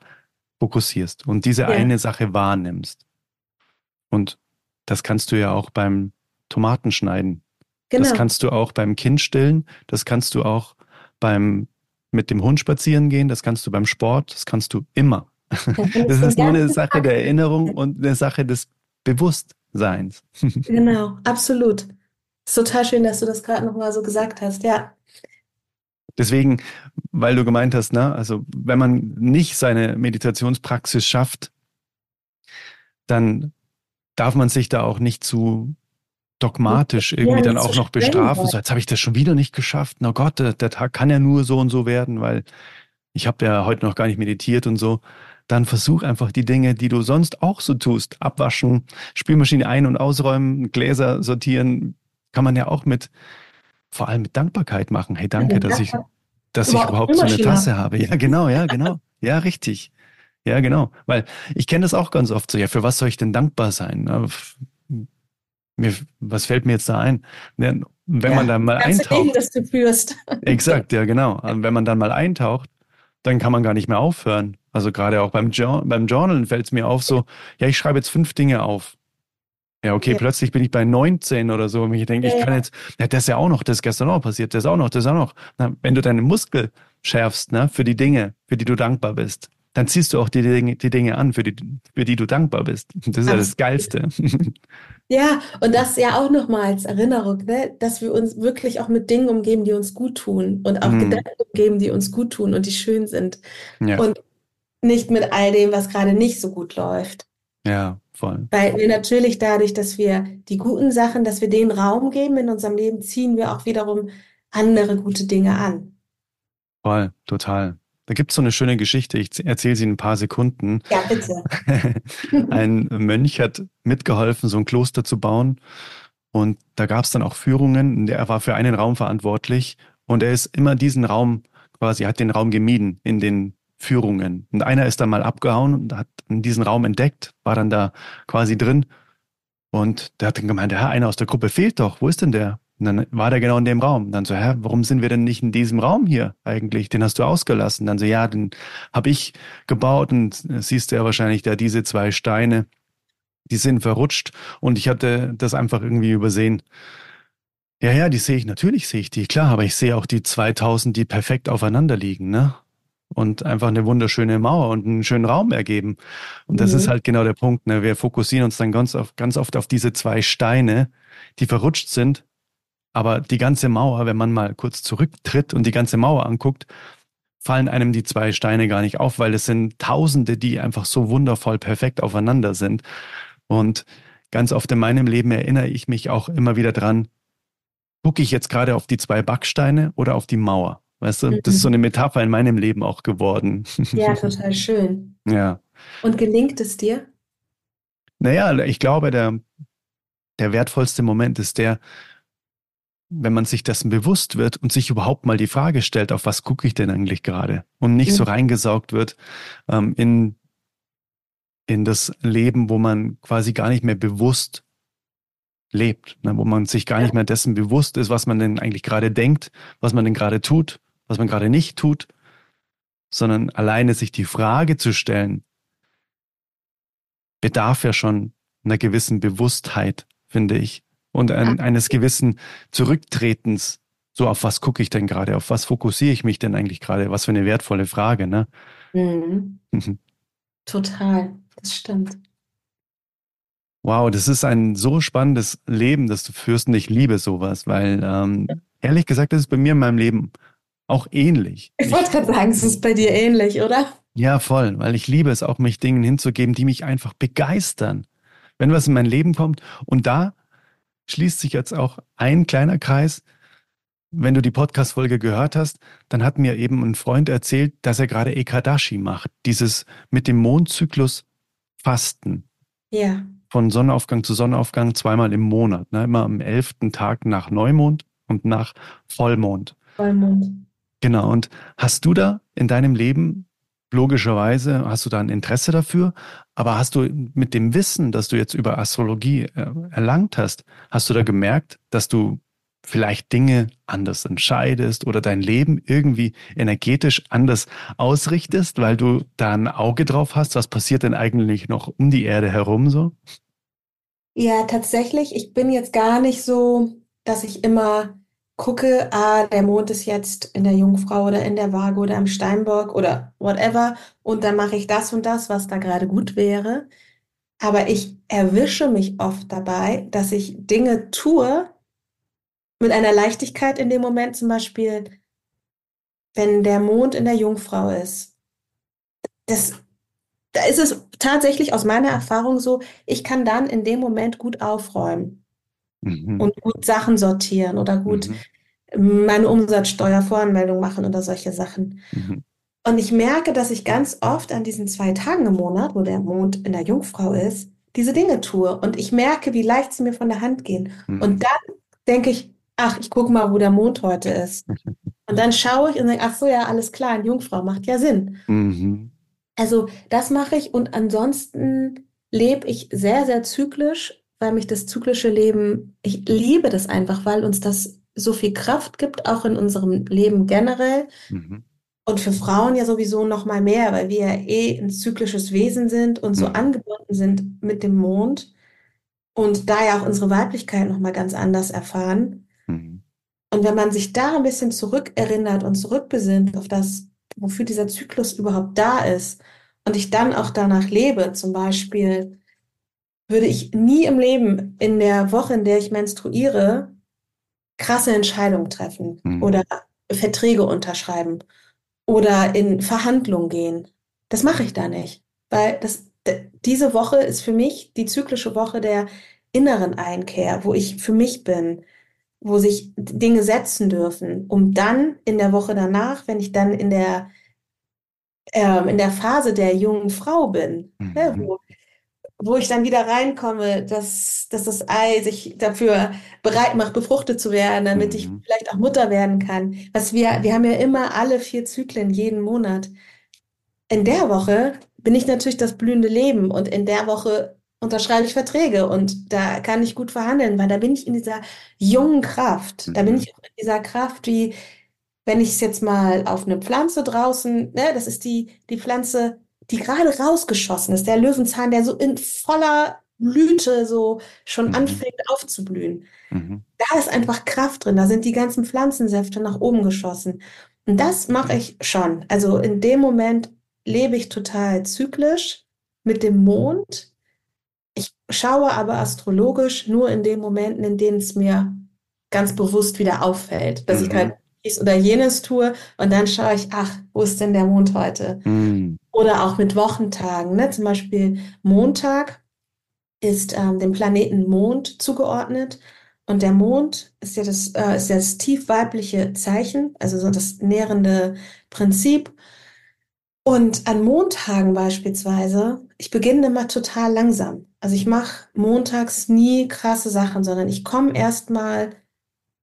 fokussierst und diese ja. eine Sache wahrnimmst. Und das kannst du ja auch beim Tomatenschneiden Genau. Das kannst du auch beim Kind stillen, das kannst du auch beim mit dem Hund spazieren gehen, das kannst du beim Sport, das kannst du immer. Das ist nur eine Sache der Erinnerung und eine Sache des Bewusstseins. Genau, absolut. Ist total schön, dass du das gerade nochmal so gesagt hast, ja. Deswegen, weil du gemeint hast, ne, also wenn man nicht seine Meditationspraxis schafft, dann darf man sich da auch nicht zu dogmatisch irgendwie ja, dann auch noch bestrafen. So, jetzt habe ich das schon wieder nicht geschafft. Na Gott, der, der, Tag kann ja nur so und so werden, weil ich habe ja heute noch gar nicht meditiert und so. Dann versuch einfach die Dinge, die du sonst auch so tust. Abwaschen, Spülmaschine ein- und ausräumen, Gläser sortieren, kann man ja auch mit, vor allem mit Dankbarkeit machen. Hey, danke, dass ich, dass ich überhaupt so eine Tasse habe. Ja, genau, ja, genau. Ja, richtig. Ja, genau. Weil ich kenne das auch ganz oft so. Ja, für was soll ich denn dankbar sein? Mir, was fällt mir jetzt da ein? Wenn ja, man dann mal eintaucht. Leben, das du führst. Exakt, ja, genau. Wenn man dann mal eintaucht, dann kann man gar nicht mehr aufhören. Also gerade auch beim, beim Journalen fällt es mir auf so, ja, ich schreibe jetzt fünf Dinge auf. Ja, okay, ja. plötzlich bin ich bei 19 oder so. Und ich denke, ja, ich kann jetzt, ja, das ist ja auch noch, das ist gestern auch passiert, das ist auch noch, das ist auch noch. Na, wenn du deinen Muskel schärfst, ne, für die Dinge, für die du dankbar bist, dann ziehst du auch die Dinge, die Dinge an, für die, für die du dankbar bist. Das ist ja das Geilste. Ja, und das ja auch nochmal als Erinnerung, ne? dass wir uns wirklich auch mit Dingen umgeben, die uns gut tun und auch mm. Gedanken umgeben, die uns gut tun und die schön sind. Ja. Und nicht mit all dem, was gerade nicht so gut läuft. Ja, voll. Weil wir natürlich dadurch, dass wir die guten Sachen, dass wir denen Raum geben in unserem Leben, ziehen wir auch wiederum andere gute Dinge an. Voll, total. Da gibt es so eine schöne Geschichte, ich erzähle sie in ein paar Sekunden. Ja, bitte. ein Mönch hat mitgeholfen, so ein Kloster zu bauen. Und da gab es dann auch Führungen. Er war für einen Raum verantwortlich und er ist immer diesen Raum quasi, hat den Raum gemieden in den Führungen. Und einer ist dann mal abgehauen und hat diesen Raum entdeckt, war dann da quasi drin. Und der hat dann gemeint, ja, einer aus der Gruppe fehlt doch. Wo ist denn der? Und dann war der genau in dem Raum. Und dann so, hä, warum sind wir denn nicht in diesem Raum hier eigentlich? Den hast du ausgelassen. Dann so, ja, den habe ich gebaut und siehst du ja wahrscheinlich da diese zwei Steine, die sind verrutscht und ich hatte das einfach irgendwie übersehen. Ja, ja, die sehe ich, natürlich sehe ich die, klar, aber ich sehe auch die 2000, die perfekt aufeinander liegen, ne? Und einfach eine wunderschöne Mauer und einen schönen Raum ergeben. Und das mhm. ist halt genau der Punkt, ne? Wir fokussieren uns dann ganz oft, ganz oft auf diese zwei Steine, die verrutscht sind aber die ganze Mauer, wenn man mal kurz zurücktritt und die ganze Mauer anguckt, fallen einem die zwei Steine gar nicht auf, weil es sind Tausende, die einfach so wundervoll perfekt aufeinander sind. Und ganz oft in meinem Leben erinnere ich mich auch immer wieder dran, gucke ich jetzt gerade auf die zwei Backsteine oder auf die Mauer? Weißt du, das ist so eine Metapher in meinem Leben auch geworden. Ja, total schön. Ja. Und gelingt es dir? Naja, ich glaube, der, der wertvollste Moment ist der, wenn man sich dessen bewusst wird und sich überhaupt mal die Frage stellt, auf was gucke ich denn eigentlich gerade? Und nicht mhm. so reingesaugt wird ähm, in, in das Leben, wo man quasi gar nicht mehr bewusst lebt, ne? wo man sich gar nicht mehr dessen bewusst ist, was man denn eigentlich gerade denkt, was man denn gerade tut, was man gerade nicht tut, sondern alleine sich die Frage zu stellen, bedarf ja schon einer gewissen Bewusstheit, finde ich und ein, eines gewissen Zurücktretens. So, auf was gucke ich denn gerade? Auf was fokussiere ich mich denn eigentlich gerade? Was für eine wertvolle Frage, ne? Mhm. mhm. Total, das stimmt. Wow, das ist ein so spannendes Leben, das du führst und ich liebe sowas, weil ähm, ehrlich gesagt, das ist bei mir in meinem Leben auch ähnlich. Ich wollte gerade sagen, es ist bei dir ähnlich, oder? Ja, voll, weil ich liebe es auch, mich Dingen hinzugeben, die mich einfach begeistern. Wenn was in mein Leben kommt und da schließt sich jetzt auch ein kleiner Kreis. Wenn du die Podcast-Folge gehört hast, dann hat mir eben ein Freund erzählt, dass er gerade Ekadashi macht. Dieses mit dem Mondzyklus Fasten. Ja. Von Sonnenaufgang zu Sonnenaufgang zweimal im Monat. Ne? Immer am elften Tag nach Neumond und nach Vollmond. Vollmond. Genau. Und hast du da in deinem Leben logischerweise hast du da ein Interesse dafür, aber hast du mit dem Wissen, das du jetzt über Astrologie äh, erlangt hast, hast du da gemerkt, dass du vielleicht Dinge anders entscheidest oder dein Leben irgendwie energetisch anders ausrichtest, weil du da ein Auge drauf hast, was passiert denn eigentlich noch um die Erde herum so? Ja, tatsächlich, ich bin jetzt gar nicht so dass ich immer gucke, ah, der Mond ist jetzt in der Jungfrau oder in der Waage oder im Steinbock oder whatever und dann mache ich das und das, was da gerade gut wäre. Aber ich erwische mich oft dabei, dass ich Dinge tue mit einer Leichtigkeit in dem Moment, zum Beispiel, wenn der Mond in der Jungfrau ist. Das, da ist es tatsächlich aus meiner Erfahrung so, ich kann dann in dem Moment gut aufräumen mhm. und gut Sachen sortieren oder gut mhm. meine Umsatzsteuervoranmeldung machen oder solche Sachen. Mhm. Und ich merke, dass ich ganz oft an diesen zwei Tagen im Monat, wo der Mond in der Jungfrau ist, diese Dinge tue. Und ich merke, wie leicht sie mir von der Hand gehen. Mhm. Und dann denke ich, ach, ich gucke mal, wo der Mond heute ist. Und dann schaue ich und denke, ach so, ja, alles klar, eine Jungfrau macht ja Sinn. Mhm. Also das mache ich und ansonsten lebe ich sehr, sehr zyklisch, weil mich das zyklische Leben, ich liebe das einfach, weil uns das so viel Kraft gibt, auch in unserem Leben generell. Mhm. Und für Frauen ja sowieso noch mal mehr, weil wir ja eh ein zyklisches Wesen sind und so mhm. angebunden sind mit dem Mond und da ja auch unsere Weiblichkeit noch mal ganz anders erfahren. Mhm. Und wenn man sich da ein bisschen zurückerinnert und zurückbesinnt auf das, wofür dieser Zyklus überhaupt da ist und ich dann auch danach lebe, zum Beispiel würde ich nie im Leben in der Woche, in der ich menstruiere, krasse Entscheidungen treffen mhm. oder Verträge unterschreiben oder in Verhandlungen gehen. Das mache ich da nicht, weil das, diese Woche ist für mich die zyklische Woche der inneren Einkehr, wo ich für mich bin, wo sich Dinge setzen dürfen, um dann in der Woche danach, wenn ich dann in der ähm, in der Phase der jungen Frau bin, mhm. ne, wo wo ich dann wieder reinkomme, dass, dass das Ei sich dafür bereit macht, befruchtet zu werden, damit mhm. ich vielleicht auch Mutter werden kann. Was wir, wir haben ja immer alle vier Zyklen jeden Monat. In der Woche bin ich natürlich das blühende Leben und in der Woche unterschreibe ich Verträge und da kann ich gut verhandeln, weil da bin ich in dieser jungen Kraft. Da bin mhm. ich in dieser Kraft, wie wenn ich es jetzt mal auf eine Pflanze draußen, ne, das ist die, die Pflanze die gerade rausgeschossen ist, der Löwenzahn, der so in voller Blüte so schon mhm. anfängt aufzublühen. Mhm. Da ist einfach Kraft drin, da sind die ganzen Pflanzensäfte nach oben geschossen. Und das mache ich schon. Also in dem Moment lebe ich total zyklisch mit dem Mond. Ich schaue aber astrologisch nur in den Momenten, in denen es mir ganz bewusst wieder auffällt, dass mhm. ich halt dies oder jenes tue und dann schaue ich, ach, wo ist denn der Mond heute? Mhm. Oder auch mit Wochentagen. Ne? Zum Beispiel Montag ist ähm, dem Planeten Mond zugeordnet. Und der Mond ist ja das, äh, ist ja das tief weibliche Zeichen, also so das nährende Prinzip. Und an Montagen beispielsweise, ich beginne immer total langsam. Also ich mache montags nie krasse Sachen, sondern ich komme erstmal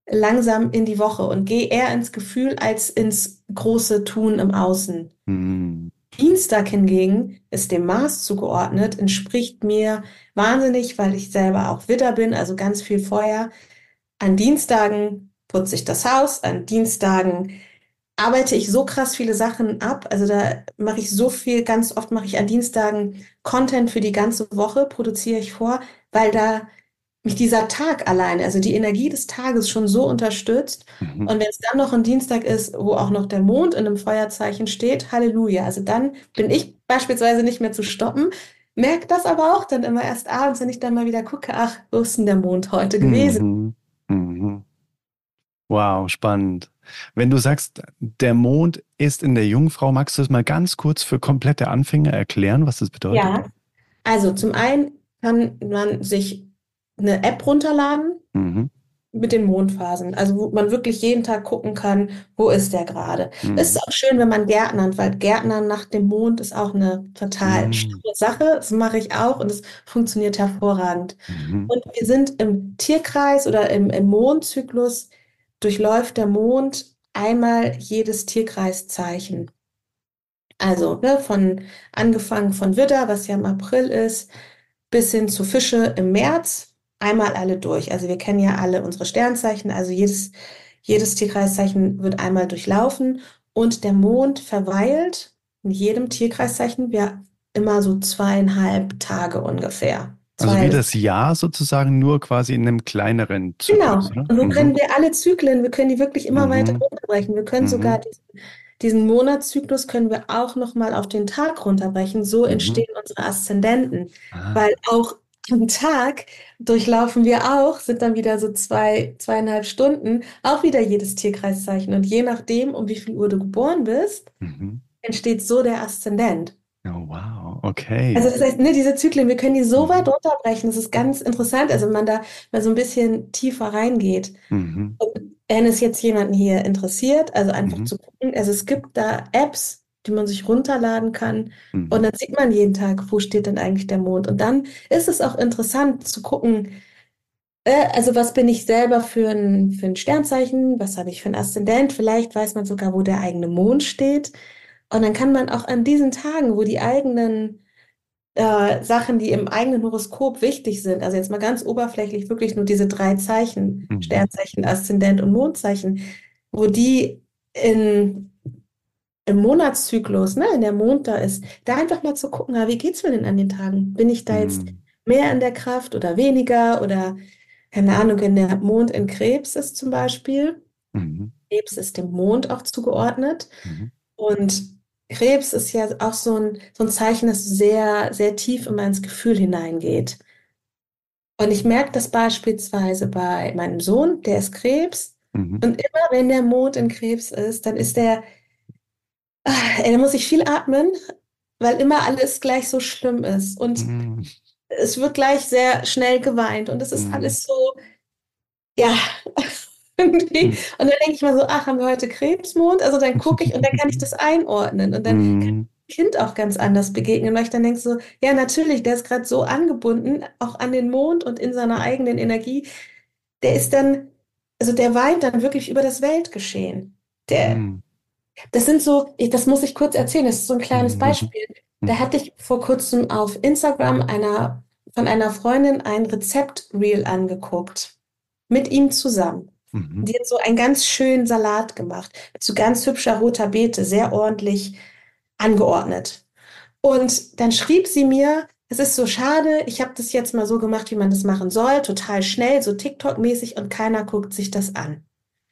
langsam in die Woche und gehe eher ins Gefühl als ins große Tun im Außen. Mhm. Dienstag hingegen ist dem Mars zugeordnet, entspricht mir wahnsinnig, weil ich selber auch Witter bin, also ganz viel Feuer. An Dienstagen putze ich das Haus, an Dienstagen arbeite ich so krass viele Sachen ab. Also da mache ich so viel, ganz oft mache ich an Dienstagen Content für die ganze Woche, produziere ich vor, weil da mich dieser Tag alleine, also die Energie des Tages schon so unterstützt. Mhm. Und wenn es dann noch ein Dienstag ist, wo auch noch der Mond in einem Feuerzeichen steht, Halleluja. Also dann bin ich beispielsweise nicht mehr zu stoppen. Merke das aber auch dann immer erst abends, wenn ich dann mal wieder gucke, ach, wo ist denn der Mond heute gewesen? Mhm. Mhm. Wow, spannend. Wenn du sagst, der Mond ist in der Jungfrau, magst du es mal ganz kurz für komplette Anfänger erklären, was das bedeutet? Ja, also zum einen kann man sich eine App runterladen mhm. mit den Mondphasen. Also wo man wirklich jeden Tag gucken kann, wo ist der gerade. Mhm. ist auch schön, wenn man Gärtnert, weil Gärtnern nach dem Mond ist auch eine total mhm. schöne Sache. Das mache ich auch und es funktioniert hervorragend. Mhm. Und wir sind im Tierkreis oder im, im Mondzyklus, durchläuft der Mond einmal jedes Tierkreiszeichen. Also ne, von angefangen von Widder, was ja im April ist, bis hin zu Fische im März, einmal alle durch. Also wir kennen ja alle unsere Sternzeichen, also jedes, jedes Tierkreiszeichen wird einmal durchlaufen und der Mond verweilt in jedem Tierkreiszeichen wir immer so zweieinhalb Tage ungefähr. Also wie das Jahr sozusagen nur quasi in einem kleineren Zyklus. Genau. Und so mhm. können wir alle Zyklen, wir können die wirklich immer mhm. weiter runterbrechen. Wir können mhm. sogar diesen, diesen Monatszyklus können wir auch nochmal auf den Tag runterbrechen. So mhm. entstehen unsere Aszendenten. Ah. Weil auch am Tag durchlaufen wir auch, sind dann wieder so zwei, zweieinhalb Stunden, auch wieder jedes Tierkreiszeichen. Und je nachdem, um wie viel Uhr du geboren bist, mhm. entsteht so der Aszendent. Oh, wow, okay. Also das heißt, ne, diese Zyklen, wir können die so weit mhm. runterbrechen, das ist ganz interessant, also wenn man da mal so ein bisschen tiefer reingeht. Mhm. Und wenn es jetzt jemanden hier interessiert, also einfach mhm. zu gucken, also es gibt da Apps, die man sich runterladen kann mhm. und dann sieht man jeden Tag, wo steht denn eigentlich der Mond. Und dann ist es auch interessant zu gucken, äh, also was bin ich selber für ein, für ein Sternzeichen, was habe ich für ein Aszendent, vielleicht weiß man sogar, wo der eigene Mond steht. Und dann kann man auch an diesen Tagen, wo die eigenen äh, Sachen, die im eigenen Horoskop wichtig sind, also jetzt mal ganz oberflächlich wirklich nur diese drei Zeichen, mhm. Sternzeichen, Aszendent und Mondzeichen, wo die in, im Monatszyklus, ne, in der Mond da ist, da einfach mal zu gucken, ah, wie geht's mir denn an den Tagen? Bin ich da jetzt mhm. mehr in der Kraft oder weniger oder keine Ahnung, wenn der Mond in Krebs ist zum Beispiel. Mhm. Krebs ist dem Mond auch zugeordnet. Mhm. Und Krebs ist ja auch so ein, so ein Zeichen, das sehr, sehr tief immer ins Gefühl hineingeht. Und ich merke das beispielsweise bei meinem Sohn, der ist Krebs. Mhm. Und immer wenn der Mond in Krebs ist, dann ist der, ach, er muss sich viel atmen, weil immer alles gleich so schlimm ist. Und mhm. es wird gleich sehr schnell geweint. Und es ist mhm. alles so, ja, irgendwie. Hm. Und dann denke ich mal so, ach, haben wir heute Krebsmond? Also dann gucke ich und dann kann ich das einordnen. Und dann kann hm. ich dem Kind auch ganz anders begegnen, weil ich dann denke so, ja, natürlich, der ist gerade so angebunden, auch an den Mond und in seiner eigenen Energie. Der ist dann, also der weint dann wirklich über das Weltgeschehen. Der, mhm. Das sind so, ich, das muss ich kurz erzählen, das ist so ein kleines Beispiel. Da hatte ich vor kurzem auf Instagram einer, von einer Freundin ein Rezept-Reel angeguckt. Mit ihm zusammen. Mhm. Die hat so einen ganz schönen Salat gemacht. Mit so ganz hübscher roter Beete, sehr ordentlich angeordnet. Und dann schrieb sie mir, es ist so schade, ich habe das jetzt mal so gemacht, wie man das machen soll, total schnell, so TikTok-mäßig und keiner guckt sich das an.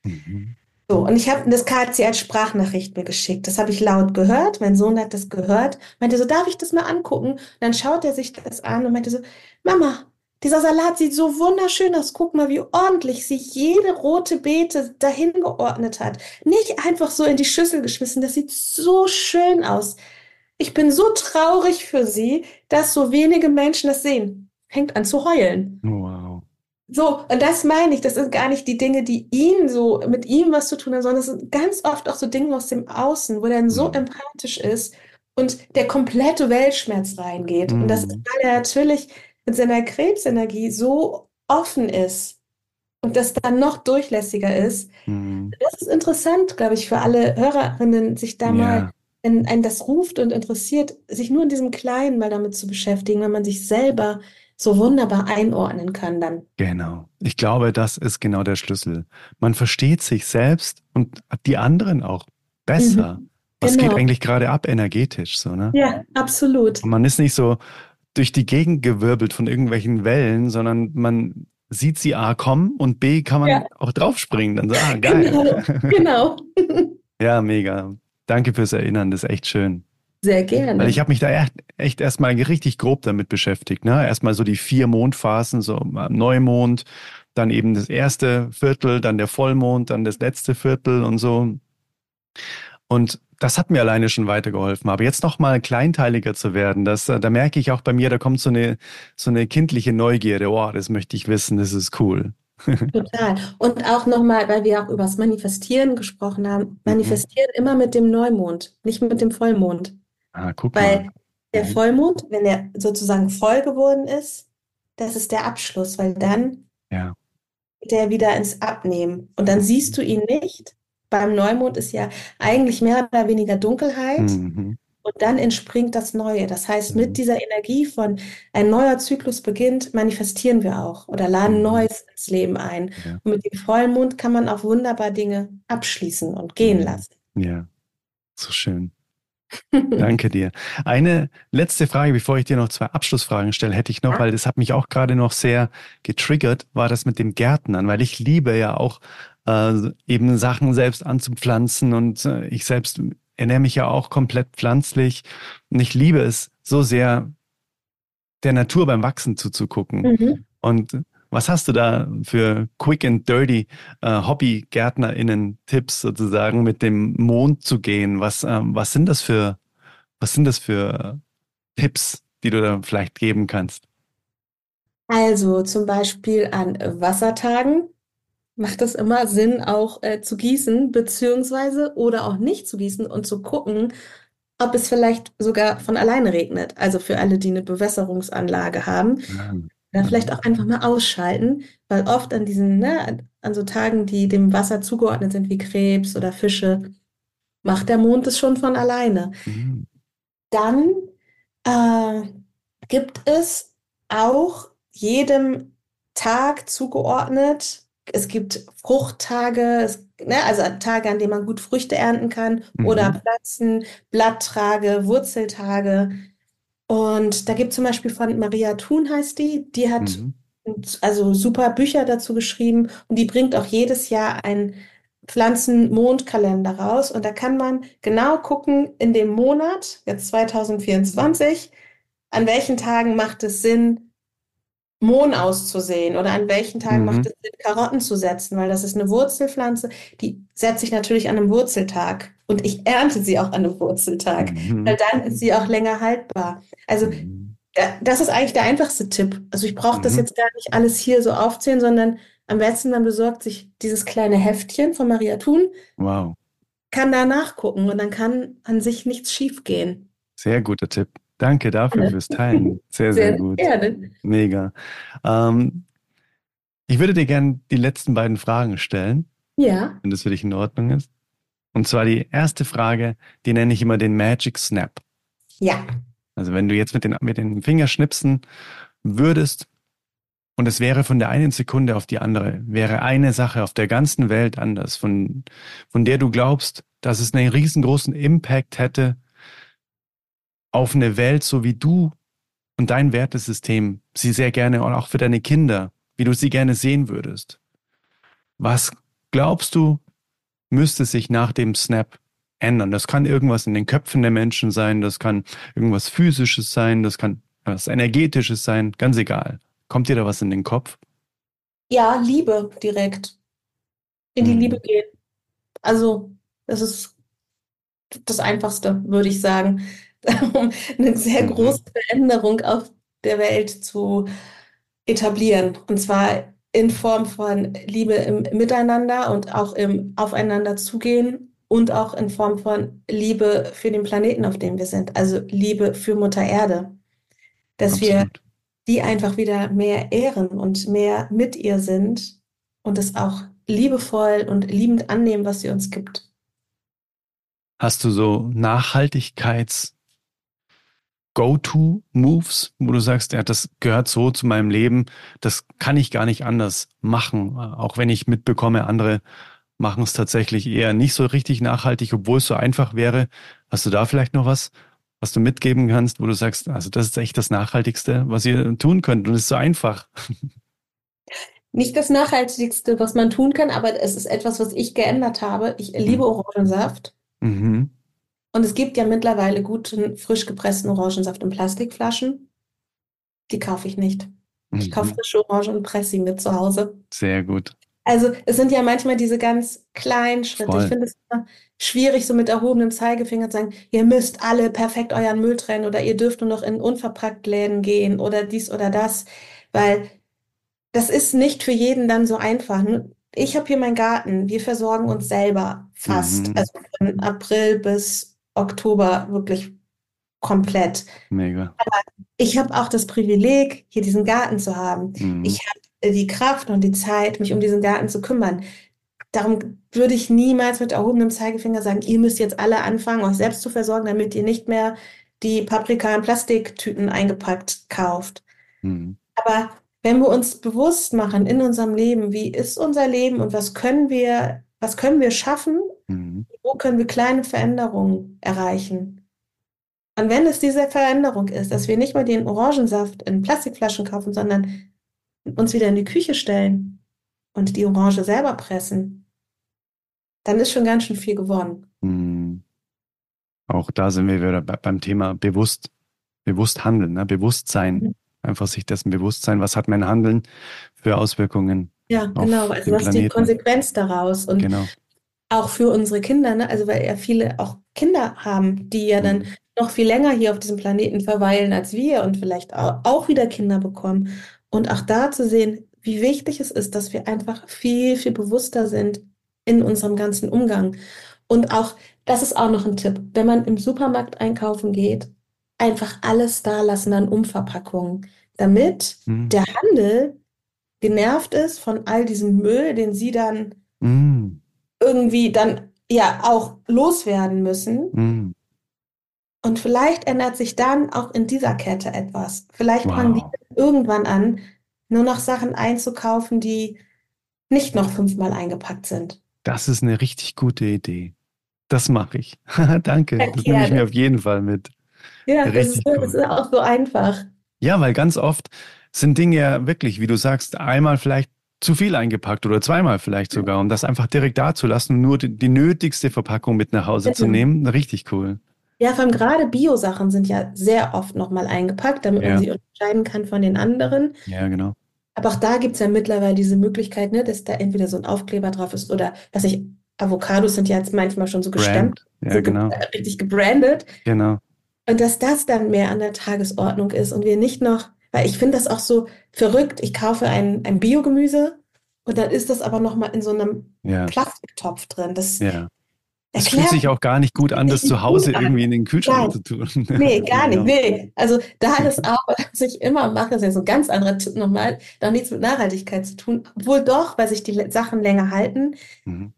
Mhm. So, und ich habe das sie als Sprachnachricht mir geschickt. Das habe ich laut gehört. Mein Sohn hat das gehört. Meinte so, darf ich das mal angucken? Und dann schaut er sich das an und meinte so, Mama, dieser Salat sieht so wunderschön aus. Guck mal, wie ordentlich sie jede rote Beete dahin geordnet hat. Nicht einfach so in die Schüssel geschmissen. Das sieht so schön aus. Ich bin so traurig für sie, dass so wenige Menschen das sehen. Fängt an zu heulen. Wow. So, und das meine ich, das sind gar nicht die Dinge, die ihn so, mit ihm was zu tun haben, sondern es sind ganz oft auch so Dinge aus dem Außen, wo er dann so mhm. empathisch ist und der komplette Weltschmerz reingeht. Mhm. Und das ist, weil er natürlich mit seiner Krebsenergie so offen ist und das dann noch durchlässiger ist. Mhm. Das ist interessant, glaube ich, für alle Hörerinnen, sich da ja. mal, wenn einen das ruft und interessiert, sich nur in diesem Kleinen mal damit zu beschäftigen, wenn man sich selber so wunderbar einordnen kann dann. Genau. Ich glaube, das ist genau der Schlüssel. Man versteht sich selbst und die anderen auch besser. Mhm. Was genau. geht eigentlich gerade ab energetisch so, ne? Ja, absolut. Und man ist nicht so, durch die Gegend gewirbelt von irgendwelchen Wellen, sondern man sieht sie A kommen und B kann man ja. auch draufspringen. Dann so, ah, geil. Genau. genau. ja, mega. Danke fürs Erinnern, das ist echt schön. Sehr gerne. Weil ich habe mich da echt, echt erstmal richtig grob damit beschäftigt. Ne? Erstmal so die vier Mondphasen, so Neumond, dann eben das erste Viertel, dann der Vollmond, dann das letzte Viertel und so. Und das hat mir alleine schon weitergeholfen. Aber jetzt noch mal kleinteiliger zu werden, das, äh, da merke ich auch bei mir, da kommt so eine, so eine kindliche Neugierde. Oh, das möchte ich wissen, das ist cool. Total. Und auch nochmal, weil wir auch über das Manifestieren gesprochen haben, mhm. manifestieren mhm. immer mit dem Neumond, nicht mit dem Vollmond. Ah, guck weil mal. der mhm. Vollmond, wenn er sozusagen voll geworden ist, das ist der Abschluss, weil dann ja. geht er wieder ins Abnehmen. Und dann siehst du ihn nicht, beim Neumond ist ja eigentlich mehr oder weniger Dunkelheit. Mhm. Und dann entspringt das Neue. Das heißt, mit mhm. dieser Energie von ein neuer Zyklus beginnt, manifestieren wir auch oder laden mhm. Neues ins Leben ein. Ja. Und mit dem Vollmond kann man auch wunderbar Dinge abschließen und gehen lassen. Ja, so schön. Danke dir. Eine letzte Frage, bevor ich dir noch zwei Abschlussfragen stelle, hätte ich noch, weil das hat mich auch gerade noch sehr getriggert, war das mit dem Gärtnern, weil ich liebe ja auch äh, eben Sachen selbst anzupflanzen und äh, ich selbst ernähre mich ja auch komplett pflanzlich und ich liebe es so sehr, der Natur beim Wachsen zuzugucken. Mhm. Und was hast du da für quick and dirty äh, Hobby-GärtnerInnen-Tipps sozusagen, mit dem Mond zu gehen? Was, ähm, was sind das für, was sind das für Tipps, die du da vielleicht geben kannst? Also zum Beispiel an Wassertagen macht es immer Sinn, auch äh, zu gießen, beziehungsweise oder auch nicht zu gießen und zu gucken, ob es vielleicht sogar von alleine regnet. Also für alle, die eine Bewässerungsanlage haben. Ja. Oder vielleicht auch einfach mal ausschalten, weil oft an diesen, ne, an so Tagen, die dem Wasser zugeordnet sind, wie Krebs oder Fische, macht der Mond es schon von alleine. Mhm. Dann äh, gibt es auch jedem Tag zugeordnet es gibt Fruchttage, es, ne, also Tage, an denen man gut Früchte ernten kann mhm. oder Pflanzen, Blatttage, Wurzeltage. Und da gibt es zum Beispiel von Maria Thun heißt die, die hat mhm. also super Bücher dazu geschrieben und die bringt auch jedes Jahr einen Pflanzen-Mondkalender raus. Und da kann man genau gucken in dem Monat, jetzt 2024, an welchen Tagen macht es Sinn, Mohn auszusehen oder an welchen Tagen mhm. macht es Sinn, Karotten zu setzen, weil das ist eine Wurzelpflanze, die setze ich natürlich an einem Wurzeltag und ich ernte sie auch an einem Wurzeltag, mhm. weil dann ist sie auch länger haltbar. Also mhm. das ist eigentlich der einfachste Tipp. Also ich brauche das mhm. jetzt gar nicht alles hier so aufzählen, sondern am besten man besorgt sich dieses kleine Heftchen von Maria Thun. Wow. Kann da nachgucken und dann kann an sich nichts schiefgehen. Sehr guter Tipp. Danke dafür fürs Teilen. Sehr, sehr, sehr gut. Gerne. Mega. Ähm, ich würde dir gerne die letzten beiden Fragen stellen. Ja. Wenn das für dich in Ordnung ist. Und zwar die erste Frage, die nenne ich immer den Magic Snap. Ja. Also wenn du jetzt mit den, mit den Finger schnipsen würdest und es wäre von der einen Sekunde auf die andere, wäre eine Sache auf der ganzen Welt anders, von, von der du glaubst, dass es einen riesengroßen Impact hätte auf eine Welt, so wie du und dein Wertesystem sie sehr gerne und auch für deine Kinder, wie du sie gerne sehen würdest. Was glaubst du, müsste sich nach dem Snap ändern? Das kann irgendwas in den Köpfen der Menschen sein, das kann irgendwas Physisches sein, das kann was Energetisches sein, ganz egal. Kommt dir da was in den Kopf? Ja, Liebe direkt. In die hm. Liebe gehen. Also, das ist das Einfachste, würde ich sagen um eine sehr mhm. große Veränderung auf der Welt zu etablieren. Und zwar in Form von Liebe im Miteinander und auch im Aufeinander zugehen und auch in Form von Liebe für den Planeten, auf dem wir sind. Also Liebe für Mutter Erde. Dass Absolut. wir die einfach wieder mehr ehren und mehr mit ihr sind und es auch liebevoll und liebend annehmen, was sie uns gibt. Hast du so Nachhaltigkeits- Go-To-Moves, wo du sagst, ja, das gehört so zu meinem Leben, das kann ich gar nicht anders machen, auch wenn ich mitbekomme, andere machen es tatsächlich eher nicht so richtig nachhaltig, obwohl es so einfach wäre. Hast du da vielleicht noch was, was du mitgeben kannst, wo du sagst, also das ist echt das Nachhaltigste, was ihr tun könnt und es ist so einfach. Nicht das Nachhaltigste, was man tun kann, aber es ist etwas, was ich geändert habe. Ich liebe mhm. Orangensaft. Mhm. Und es gibt ja mittlerweile guten, frisch gepressten Orangensaft in Plastikflaschen. Die kaufe ich nicht. Ich mhm. kaufe frische Orangen und presse sie mit zu Hause. Sehr gut. Also es sind ja manchmal diese ganz kleinen Schritte. Voll. Ich finde es immer schwierig, so mit erhobenem Zeigefinger zu sagen, ihr müsst alle perfekt euren Müll trennen oder ihr dürft nur noch in unverpackt Läden gehen oder dies oder das, weil das ist nicht für jeden dann so einfach. Ich habe hier meinen Garten, wir versorgen uns selber fast, mhm. also von April bis Oktober wirklich komplett. Mega. Aber ich habe auch das Privileg, hier diesen Garten zu haben. Mhm. Ich habe die Kraft und die Zeit, mich um diesen Garten zu kümmern. Darum würde ich niemals mit erhobenem Zeigefinger sagen, ihr müsst jetzt alle anfangen, euch selbst zu versorgen, damit ihr nicht mehr die Paprika in Plastiktüten eingepackt kauft. Mhm. Aber wenn wir uns bewusst machen in unserem Leben, wie ist unser Leben und was können wir, was können wir schaffen, Mhm. Wo können wir kleine Veränderungen erreichen? Und wenn es diese Veränderung ist, dass wir nicht mal den Orangensaft in Plastikflaschen kaufen, sondern uns wieder in die Küche stellen und die Orange selber pressen, dann ist schon ganz schön viel gewonnen. Mhm. Auch da sind wir wieder beim Thema bewusst, bewusst handeln, ne? Bewusstsein. Mhm. Einfach sich dessen bewusst sein, was hat mein Handeln für Auswirkungen. Ja, genau. Also was ist die Konsequenz daraus? Und genau. Auch für unsere Kinder, ne? also weil ja viele auch Kinder haben, die ja dann mhm. noch viel länger hier auf diesem Planeten verweilen als wir und vielleicht auch wieder Kinder bekommen. Und auch da zu sehen, wie wichtig es ist, dass wir einfach viel, viel bewusster sind in unserem ganzen Umgang. Und auch, das ist auch noch ein Tipp, wenn man im Supermarkt einkaufen geht, einfach alles da lassen an Umverpackungen, damit mhm. der Handel genervt ist von all diesem Müll, den sie dann mhm. Irgendwie dann ja auch loswerden müssen. Mhm. Und vielleicht ändert sich dann auch in dieser Kette etwas. Vielleicht wow. fangen die irgendwann an, nur noch Sachen einzukaufen, die nicht noch fünfmal eingepackt sind. Das ist eine richtig gute Idee. Das mache ich. Danke. Ja, das nehme ich mir auf jeden Fall mit. Ja, das ist, das ist, auch so einfach. Ja, weil ganz oft sind Dinge ja wirklich, wie du sagst, einmal vielleicht zu viel eingepackt oder zweimal vielleicht sogar, um das einfach direkt da zu lassen und nur die, die nötigste Verpackung mit nach Hause zu nehmen. Richtig cool. Ja, vor allem gerade Bio-Sachen sind ja sehr oft nochmal eingepackt, damit ja. man sie unterscheiden kann von den anderen. Ja, genau. Aber auch da gibt es ja mittlerweile diese Möglichkeit, ne, dass da entweder so ein Aufkleber drauf ist oder dass ich, Avocados sind ja jetzt manchmal schon so gestemmt, ja, so genau. Ge richtig gebrandet. Genau. Und dass das dann mehr an der Tagesordnung ist und wir nicht noch, weil ich finde das auch so verrückt, ich kaufe ein, ein Biogemüse und dann ist das aber nochmal in so einem ja. Plastiktopf drin. Das, ja. Es fühlt sich auch gar nicht gut an, das zu Hause irgendwie in den Kühlschrank zu tun. Nee, gar nicht. Nee. Also da hat es auch, was ich immer mache, ist ja so ein ganz anderer Tipp nochmal, da nichts mit Nachhaltigkeit zu tun. Obwohl doch, weil sich die Sachen länger halten. Mhm.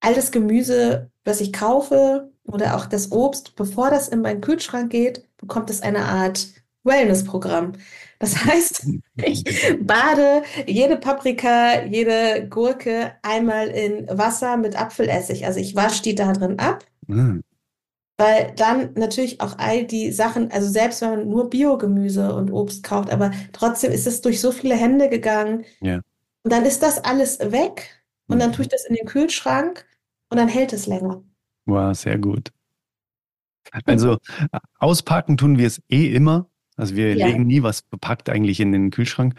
All das Gemüse, was ich kaufe oder auch das Obst, bevor das in meinen Kühlschrank geht, bekommt es eine Art Wellness-Programm. Das heißt, ich bade jede Paprika, jede Gurke einmal in Wasser mit Apfelessig. Also ich wasche die da drin ab. Mhm. Weil dann natürlich auch all die Sachen, also selbst wenn man nur Biogemüse und Obst kauft, aber trotzdem ist es durch so viele Hände gegangen. Ja. Und dann ist das alles weg und dann mhm. tue ich das in den Kühlschrank und dann hält es länger. Wow, sehr gut. Also auspacken tun wir es eh immer. Also wir ja. legen nie was bepackt eigentlich in den Kühlschrank.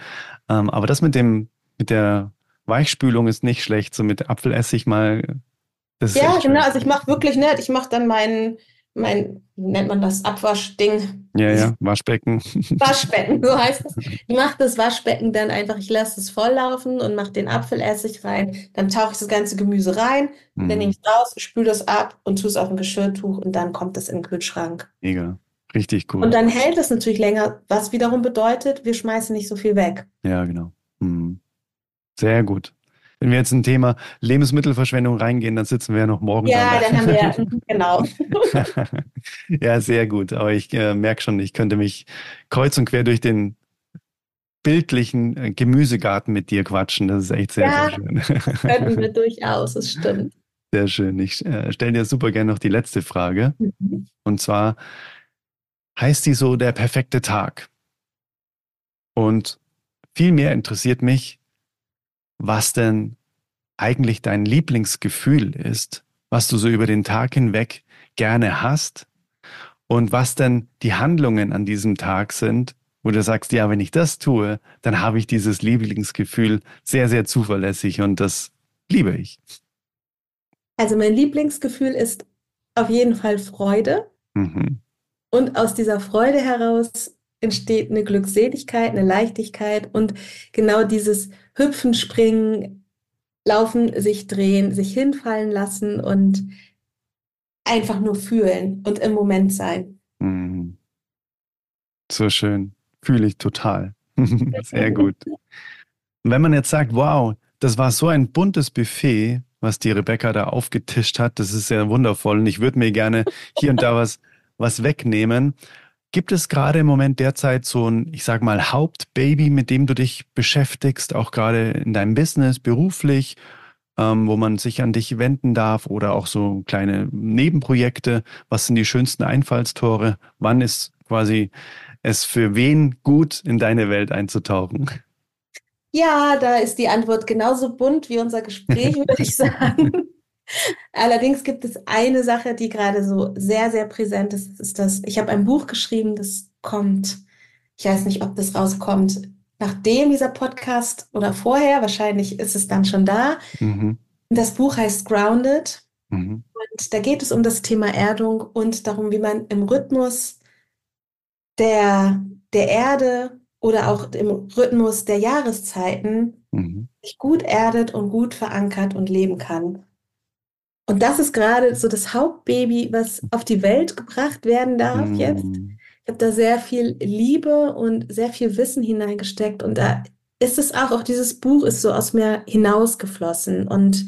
Ähm, aber das mit dem, mit der Weichspülung ist nicht schlecht. So mit Apfelessig mal. ja, genau. Also ich mache wirklich nett. Ich mache dann meinen mein, wie nennt man das, Abwaschding. Ja, ja, Waschbecken. Waschbecken, so heißt es. Ich mache das Waschbecken dann einfach, ich lasse es volllaufen und mache den Apfelessig rein. Dann tauche ich das ganze Gemüse rein, mhm. dann nehme ich es raus, spüle das ab und tue es auf ein Geschirrtuch und dann kommt es in den Kühlschrank. Mega. Richtig cool. Und dann hält es natürlich länger, was wiederum bedeutet, wir schmeißen nicht so viel weg. Ja, genau. Mhm. Sehr gut. Wenn wir jetzt ein Thema Lebensmittelverschwendung reingehen, dann sitzen wir ja noch morgen. Ja, dann, dann haben wir, genau. ja, sehr gut. Aber ich äh, merke schon, ich könnte mich kreuz und quer durch den bildlichen äh, Gemüsegarten mit dir quatschen. Das ist echt sehr, ja, sehr schön. Könnten wir durchaus, das stimmt. Sehr schön. Ich äh, stelle dir super gerne noch die letzte Frage. Mhm. Und zwar, heißt die so der perfekte Tag. Und vielmehr interessiert mich, was denn eigentlich dein Lieblingsgefühl ist, was du so über den Tag hinweg gerne hast und was denn die Handlungen an diesem Tag sind, wo du sagst, ja, wenn ich das tue, dann habe ich dieses Lieblingsgefühl sehr, sehr zuverlässig und das liebe ich. Also mein Lieblingsgefühl ist auf jeden Fall Freude. Mhm. Und aus dieser Freude heraus entsteht eine Glückseligkeit, eine Leichtigkeit und genau dieses Hüpfen, Springen, Laufen, sich drehen, sich hinfallen lassen und einfach nur fühlen und im Moment sein. Mhm. So schön. Fühle ich total. Sehr gut. Und wenn man jetzt sagt, wow, das war so ein buntes Buffet, was die Rebecca da aufgetischt hat, das ist sehr wundervoll und ich würde mir gerne hier und da was was wegnehmen. Gibt es gerade im Moment derzeit so ein, ich sag mal, Hauptbaby, mit dem du dich beschäftigst, auch gerade in deinem Business, beruflich? ähm, wo man sich an dich wenden darf oder auch so kleine Nebenprojekte? Was sind die schönsten Einfallstore? Wann ist quasi es für wen gut, in deine Welt einzutauchen? Ja, da ist die Antwort genauso bunt wie unser Gespräch, würde ich sagen. Allerdings gibt es eine Sache, die gerade so sehr, sehr präsent ist. Ist das, ich habe ein Buch geschrieben, das kommt, ich weiß nicht, ob das rauskommt, nachdem dieser Podcast oder vorher, wahrscheinlich ist es dann schon da. Mhm. Das Buch heißt Grounded. Mhm. Und da geht es um das Thema Erdung und darum, wie man im Rhythmus der, der Erde oder auch im Rhythmus der Jahreszeiten mhm. sich gut erdet und gut verankert und leben kann. Und das ist gerade so das Hauptbaby, was auf die Welt gebracht werden darf jetzt. Ich habe da sehr viel Liebe und sehr viel Wissen hineingesteckt und da ist es auch, auch dieses Buch ist so aus mir hinausgeflossen und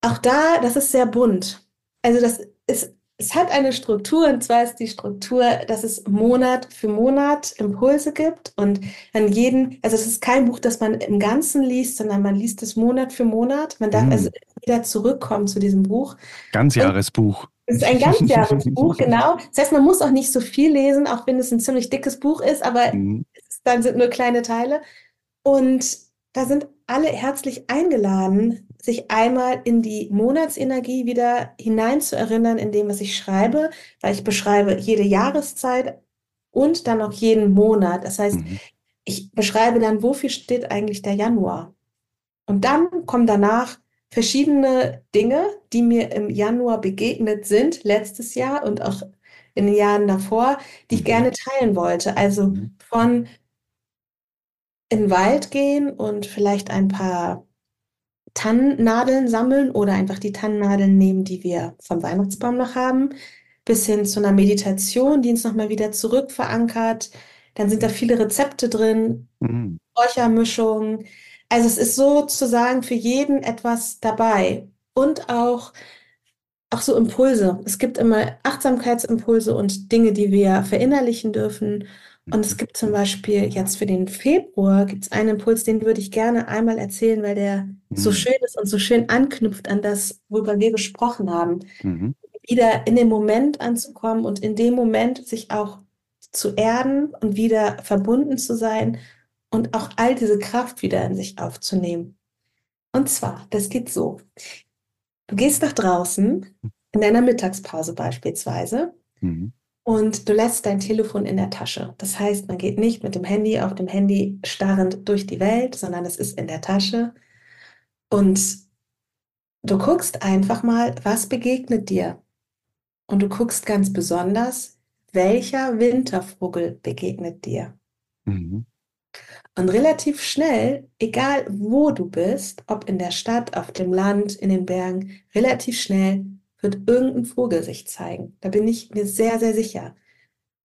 auch da, das ist sehr bunt. Also das ist es hat eine Struktur, und zwar ist die Struktur, dass es Monat für Monat Impulse gibt und an jeden, also es ist kein Buch, das man im Ganzen liest, sondern man liest es Monat für Monat. Man darf mm. also wieder zurückkommen zu diesem Buch. Ganzjahresbuch. Es ist ein Ganzjahresbuch, genau. Das heißt, man muss auch nicht so viel lesen, auch wenn es ein ziemlich dickes Buch ist, aber mm. dann sind nur kleine Teile. Und da sind alle herzlich eingeladen, sich einmal in die Monatsenergie wieder hineinzuerinnern in dem, was ich schreibe, weil ich beschreibe jede Jahreszeit und dann auch jeden Monat. Das heißt, mhm. ich beschreibe dann, wofür steht eigentlich der Januar. Und dann kommen danach verschiedene Dinge, die mir im Januar begegnet sind, letztes Jahr und auch in den Jahren davor, die ich mhm. gerne teilen wollte. Also mhm. von in den Wald gehen und vielleicht ein paar Tannennadeln sammeln oder einfach die Tannennadeln nehmen, die wir vom Weihnachtsbaum noch haben, bis hin zu einer Meditation, die uns nochmal wieder zurück verankert. Dann sind da viele Rezepte drin, mhm. Räuchermischungen. Also es ist sozusagen für jeden etwas dabei. Und auch, auch so Impulse. Es gibt immer Achtsamkeitsimpulse und Dinge, die wir verinnerlichen dürfen. Und es gibt zum Beispiel jetzt für den Februar gibt es einen Impuls, den würde ich gerne einmal erzählen, weil der mhm. so schön ist und so schön anknüpft an das, worüber wir gesprochen haben. Mhm. Wieder in den Moment anzukommen und in dem Moment sich auch zu erden und wieder verbunden zu sein und auch all diese Kraft wieder in sich aufzunehmen. Und zwar, das geht so. Du gehst nach draußen, in deiner Mittagspause beispielsweise, mhm und du lässt dein Telefon in der Tasche. Das heißt, man geht nicht mit dem Handy auf dem Handy starrend durch die Welt, sondern es ist in der Tasche. Und du guckst einfach mal, was begegnet dir. Und du guckst ganz besonders, welcher Wintervogel begegnet dir. Mhm. Und relativ schnell, egal wo du bist, ob in der Stadt, auf dem Land, in den Bergen, relativ schnell wird irgendein Vogel sich zeigen. Da bin ich mir sehr, sehr sicher.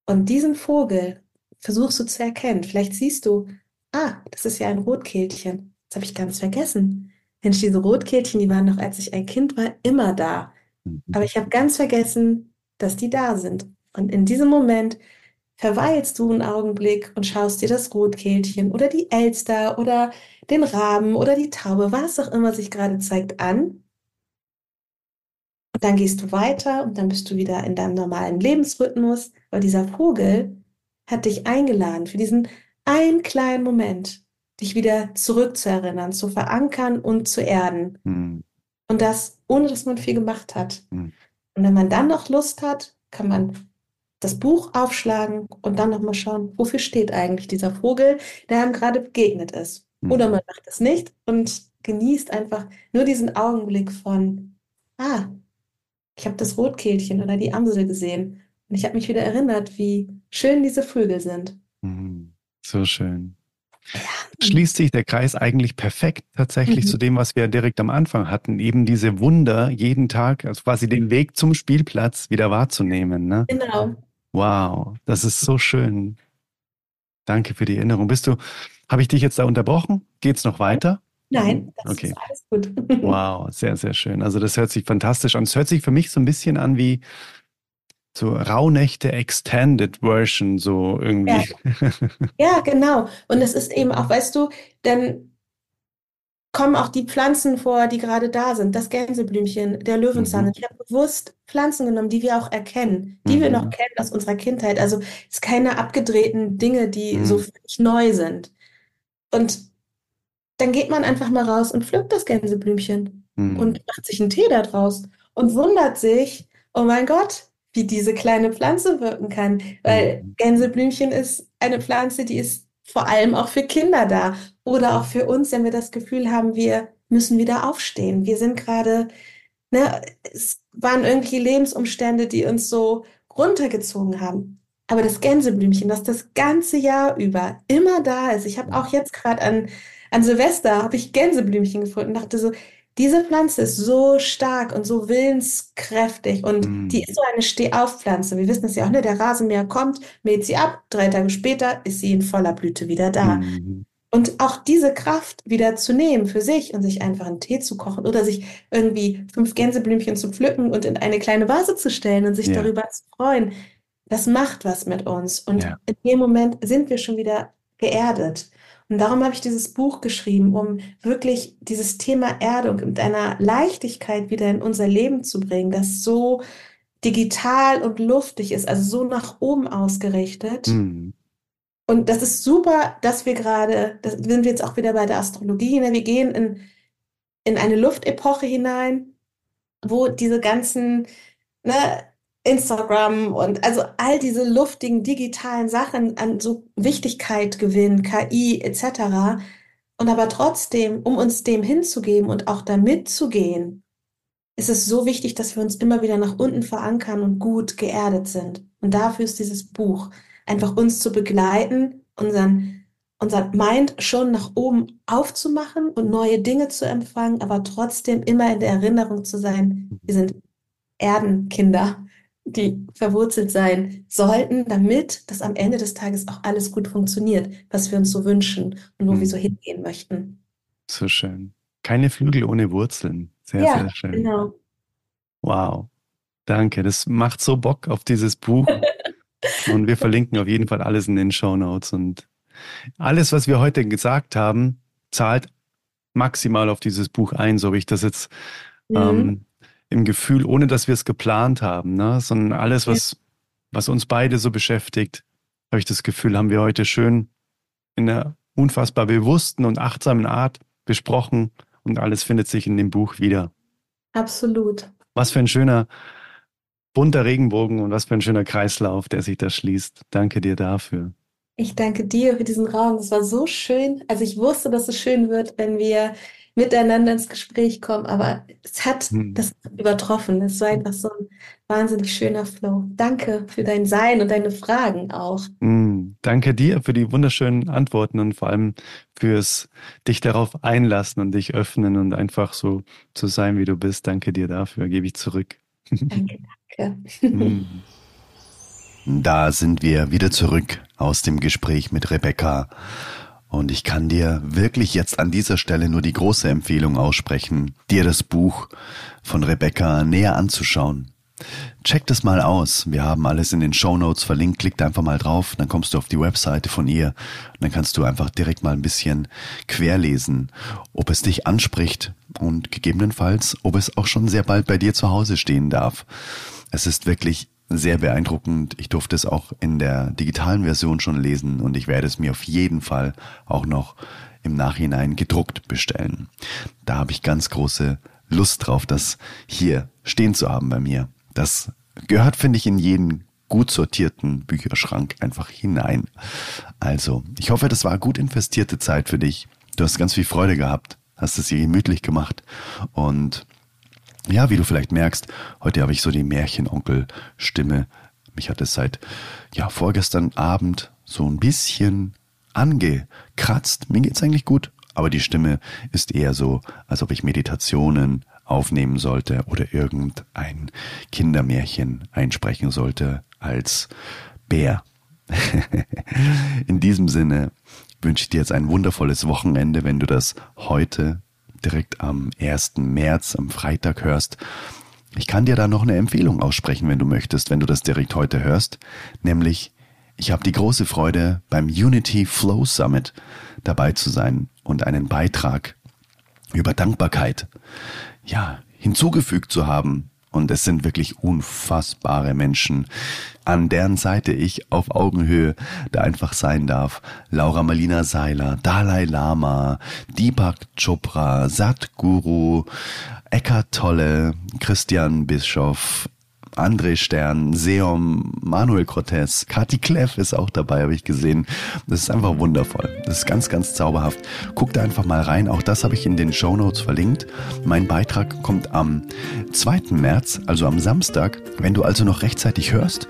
Und diesen Vogel versuchst du zu erkennen. Vielleicht siehst du, ah, das ist ja ein Rotkehlchen. Das habe ich ganz vergessen. Mensch, diese Rotkehlchen, die waren noch, als ich ein Kind war, immer da. Mhm. Aber ich habe ganz vergessen, dass die da sind. Und in diesem Moment verweilst du einen Augenblick und schaust dir das Rotkehlchen oder die Elster oder den Raben oder die Taube, was auch immer sich gerade zeigt, an und dann gehst du weiter und dann bist du wieder in deinem normalen Lebensrhythmus, weil dieser Vogel hat dich eingeladen für diesen einen kleinen Moment, dich wieder zurückzuerinnern, zu verankern und zu erden. Mhm. Und das, ohne dass man viel gemacht hat. Mhm. Und wenn man dann noch Lust hat, kann man das Buch aufschlagen und dann nochmal schauen, wofür steht eigentlich dieser Vogel, der einem gerade begegnet ist. Mhm. Oder man macht es nicht und genießt einfach nur diesen Augenblick von, ah, ich habe das Rotkehlchen oder die Amsel gesehen. Und ich habe mich wieder erinnert, wie schön diese Vögel sind. Mhm. So schön. Ja. Schließt sich der Kreis eigentlich perfekt tatsächlich mhm. zu dem, was wir direkt am Anfang hatten, eben diese Wunder jeden Tag, also quasi den Weg zum Spielplatz wieder wahrzunehmen. Ne? Genau. Wow, das ist so schön. Danke für die Erinnerung. Bist du, habe ich dich jetzt da unterbrochen? Geht es noch weiter? Nein, mhm. das okay. ist alles gut. wow, sehr, sehr schön. Also das hört sich fantastisch an. Es hört sich für mich so ein bisschen an wie so Rauhnächte Extended Version, so irgendwie. Ja. ja, genau. Und es ist eben auch, weißt du, dann kommen auch die Pflanzen vor, die gerade da sind. Das Gänseblümchen, der Löwenzahn. Mhm. Ich habe bewusst Pflanzen genommen, die wir auch erkennen, die wir noch Mhm. kennen aus unserer Kindheit. Also es sind keine abgedrehten Dinge, die so Mhm. völlig neu sind. Und dann geht man einfach mal raus und pflückt das Gänseblümchen Mhm. und macht sich einen Tee daraus und wundert sich, oh mein Gott, wie diese kleine Pflanze wirken kann. Weil Mhm. Gänseblümchen ist eine Pflanze, die ist vor allem auch für Kinder da oder auch für uns, wenn wir das Gefühl haben, wir müssen wieder aufstehen. Wir sind gerade, ne, es waren irgendwie Lebensumstände, die uns so runtergezogen haben. Aber das Gänseblümchen, das das ganze Jahr über immer da ist. Ich habe auch jetzt gerade an, an Silvester habe ich Gänseblümchen gefunden, dachte so, diese Pflanze ist so stark und so willenskräftig und Mhm. die ist so eine Stehauffpflanze. Wir wissen es ja auch, ne? Der Rasenmäher kommt, mäht sie ab, drei Tage später ist sie in voller Blüte wieder da. Mhm. Und auch diese Kraft wieder zu nehmen für sich und sich einfach einen Tee zu kochen oder sich irgendwie fünf Gänseblümchen zu pflücken und in eine kleine Vase zu stellen und sich Ja. darüber zu freuen, das macht was mit uns. Und Ja. in dem Moment sind wir schon wieder geerdet. Und darum habe ich dieses Buch geschrieben, um wirklich dieses Thema Erdung mit einer Leichtigkeit wieder in unser Leben zu bringen, das so digital und luftig ist, also so nach oben ausgerichtet. Mhm. Und das ist super, dass wir gerade, da sind wir jetzt auch wieder bei der Astrologie, ne? Wir gehen in, in eine Luftepoche hinein, wo diese ganzen, ne, Instagram und also all diese luftigen digitalen Sachen an so Wichtigkeit gewinnen, KI etc. Und aber trotzdem, um uns dem hinzugeben und auch da mitzugehen, ist es so wichtig, dass wir uns immer wieder nach unten verankern und gut geerdet sind. Und dafür ist dieses Buch, einfach uns zu begleiten, unseren, unseren Mind schon nach oben aufzumachen und neue Dinge zu empfangen, aber trotzdem immer in der Erinnerung zu sein, wir sind Erdenkinder, die verwurzelt sein sollten, damit das am Ende des Tages auch alles gut funktioniert, was wir uns so wünschen und wo Mhm. wir so hingehen möchten. So schön. Keine Flügel ohne Wurzeln. Sehr, Ja, sehr schön. genau. Wow. Danke. Das macht so Bock auf dieses Buch. Und wir verlinken auf jeden Fall alles in den Show Notes. Und alles, was wir heute gesagt haben, zahlt maximal auf dieses Buch ein, so wie ich das jetzt Mhm. ähm, im Gefühl, ohne dass wir es geplant haben, ne? sondern alles, was, was uns beide so beschäftigt, habe ich das Gefühl, haben wir heute schön in einer unfassbar bewussten und achtsamen Art besprochen und alles findet sich in dem Buch wieder. Absolut. Was für ein schöner, bunter Regenbogen und was für ein schöner Kreislauf, der sich da schließt. Danke dir dafür. Ich danke dir für diesen Raum. Das war so schön. Also ich wusste, dass es schön wird, wenn wir miteinander ins Gespräch kommen, aber es hat Hm. das übertroffen. Es war einfach so ein wahnsinnig schöner Flow. Danke für dein Sein und deine Fragen auch. Mm, danke dir für die wunderschönen Antworten und vor allem fürs dich darauf einlassen und dich öffnen und einfach so zu sein, wie du bist. Danke dir dafür. Gebe ich zurück. Danke, danke. Mm. Da sind wir wieder zurück aus dem Gespräch mit Rebecca. Und ich kann dir wirklich jetzt an dieser Stelle nur die große Empfehlung aussprechen, dir das Buch von Rebecca näher anzuschauen. Check das mal aus. Wir haben alles in den Show Notes verlinkt. Klick da einfach mal drauf, dann kommst du auf die Webseite von ihr und dann kannst du einfach direkt mal ein bisschen querlesen, ob es dich anspricht und gegebenenfalls, ob es auch schon sehr bald bei dir zu Hause stehen darf. Es ist wirklich sehr beeindruckend. Ich durfte es auch in der digitalen Version schon lesen und ich werde es mir auf jeden Fall auch noch im Nachhinein gedruckt bestellen. Da habe ich ganz große Lust drauf, das hier stehen zu haben bei mir. Das gehört, finde ich, in jeden gut sortierten Bücherschrank einfach hinein. Also, ich hoffe, das war gut investierte Zeit für dich. Du hast ganz viel Freude gehabt, hast es dir gemütlich gemacht und ja, wie du vielleicht merkst, heute habe ich so die Märchenonkel-Stimme. Mich hat es seit ja, vorgestern Abend so ein bisschen angekratzt. Mir geht's eigentlich gut, aber die Stimme ist eher so, als ob ich Meditationen aufnehmen sollte oder irgendein Kindermärchen einsprechen sollte als Bär. In diesem Sinne wünsche ich dir jetzt ein wundervolles Wochenende, wenn du das heute direkt am 1. März, am Freitag hörst. Ich kann dir da noch eine Empfehlung aussprechen, wenn du möchtest, wenn du das direkt heute hörst. Nämlich, ich habe die große Freude, beim Unity Flow Summit dabei zu sein und einen Beitrag über Dankbarkeit, ja, hinzugefügt zu haben. Und es sind wirklich unfassbare Menschen, an deren Seite ich auf Augenhöhe da einfach sein darf. Laura Malina Seiler, Dalai Lama, Deepak Chopra, Satguru, Eckhart Tolle, Christian Bischoff, André Stern, Seom, Manuel Cortez, Kati Kleff ist auch dabei, habe ich gesehen. Das ist einfach wundervoll. Das ist ganz, ganz zauberhaft. Guck da einfach mal rein. Auch das habe ich in den Show Notes verlinkt. Mein Beitrag kommt am 2. März, also am Samstag. Wenn du also noch rechtzeitig hörst,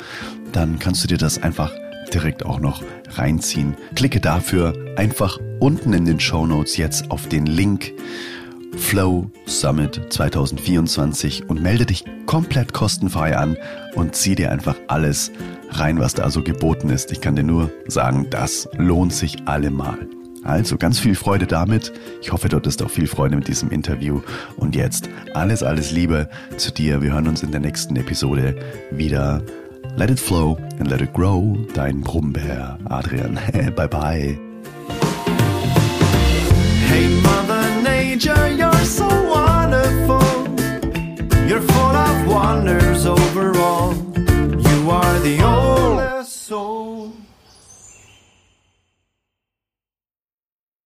dann kannst du dir das einfach direkt auch noch reinziehen. Klicke dafür einfach unten in den Show Notes jetzt auf den Link Flow Summit 2024 und melde dich komplett kostenfrei an und zieh dir einfach alles rein, was da so geboten ist. Ich kann dir nur sagen, das lohnt sich allemal. Also ganz viel Freude damit. Ich hoffe, dort ist auch viel Freude mit diesem Interview. Und jetzt alles, alles Liebe zu dir. Wir hören uns in der nächsten Episode wieder. Let it flow and let it grow. Dein Brummbär, Adrian. bye bye. You're full of wonders overall. You are the oldest soul.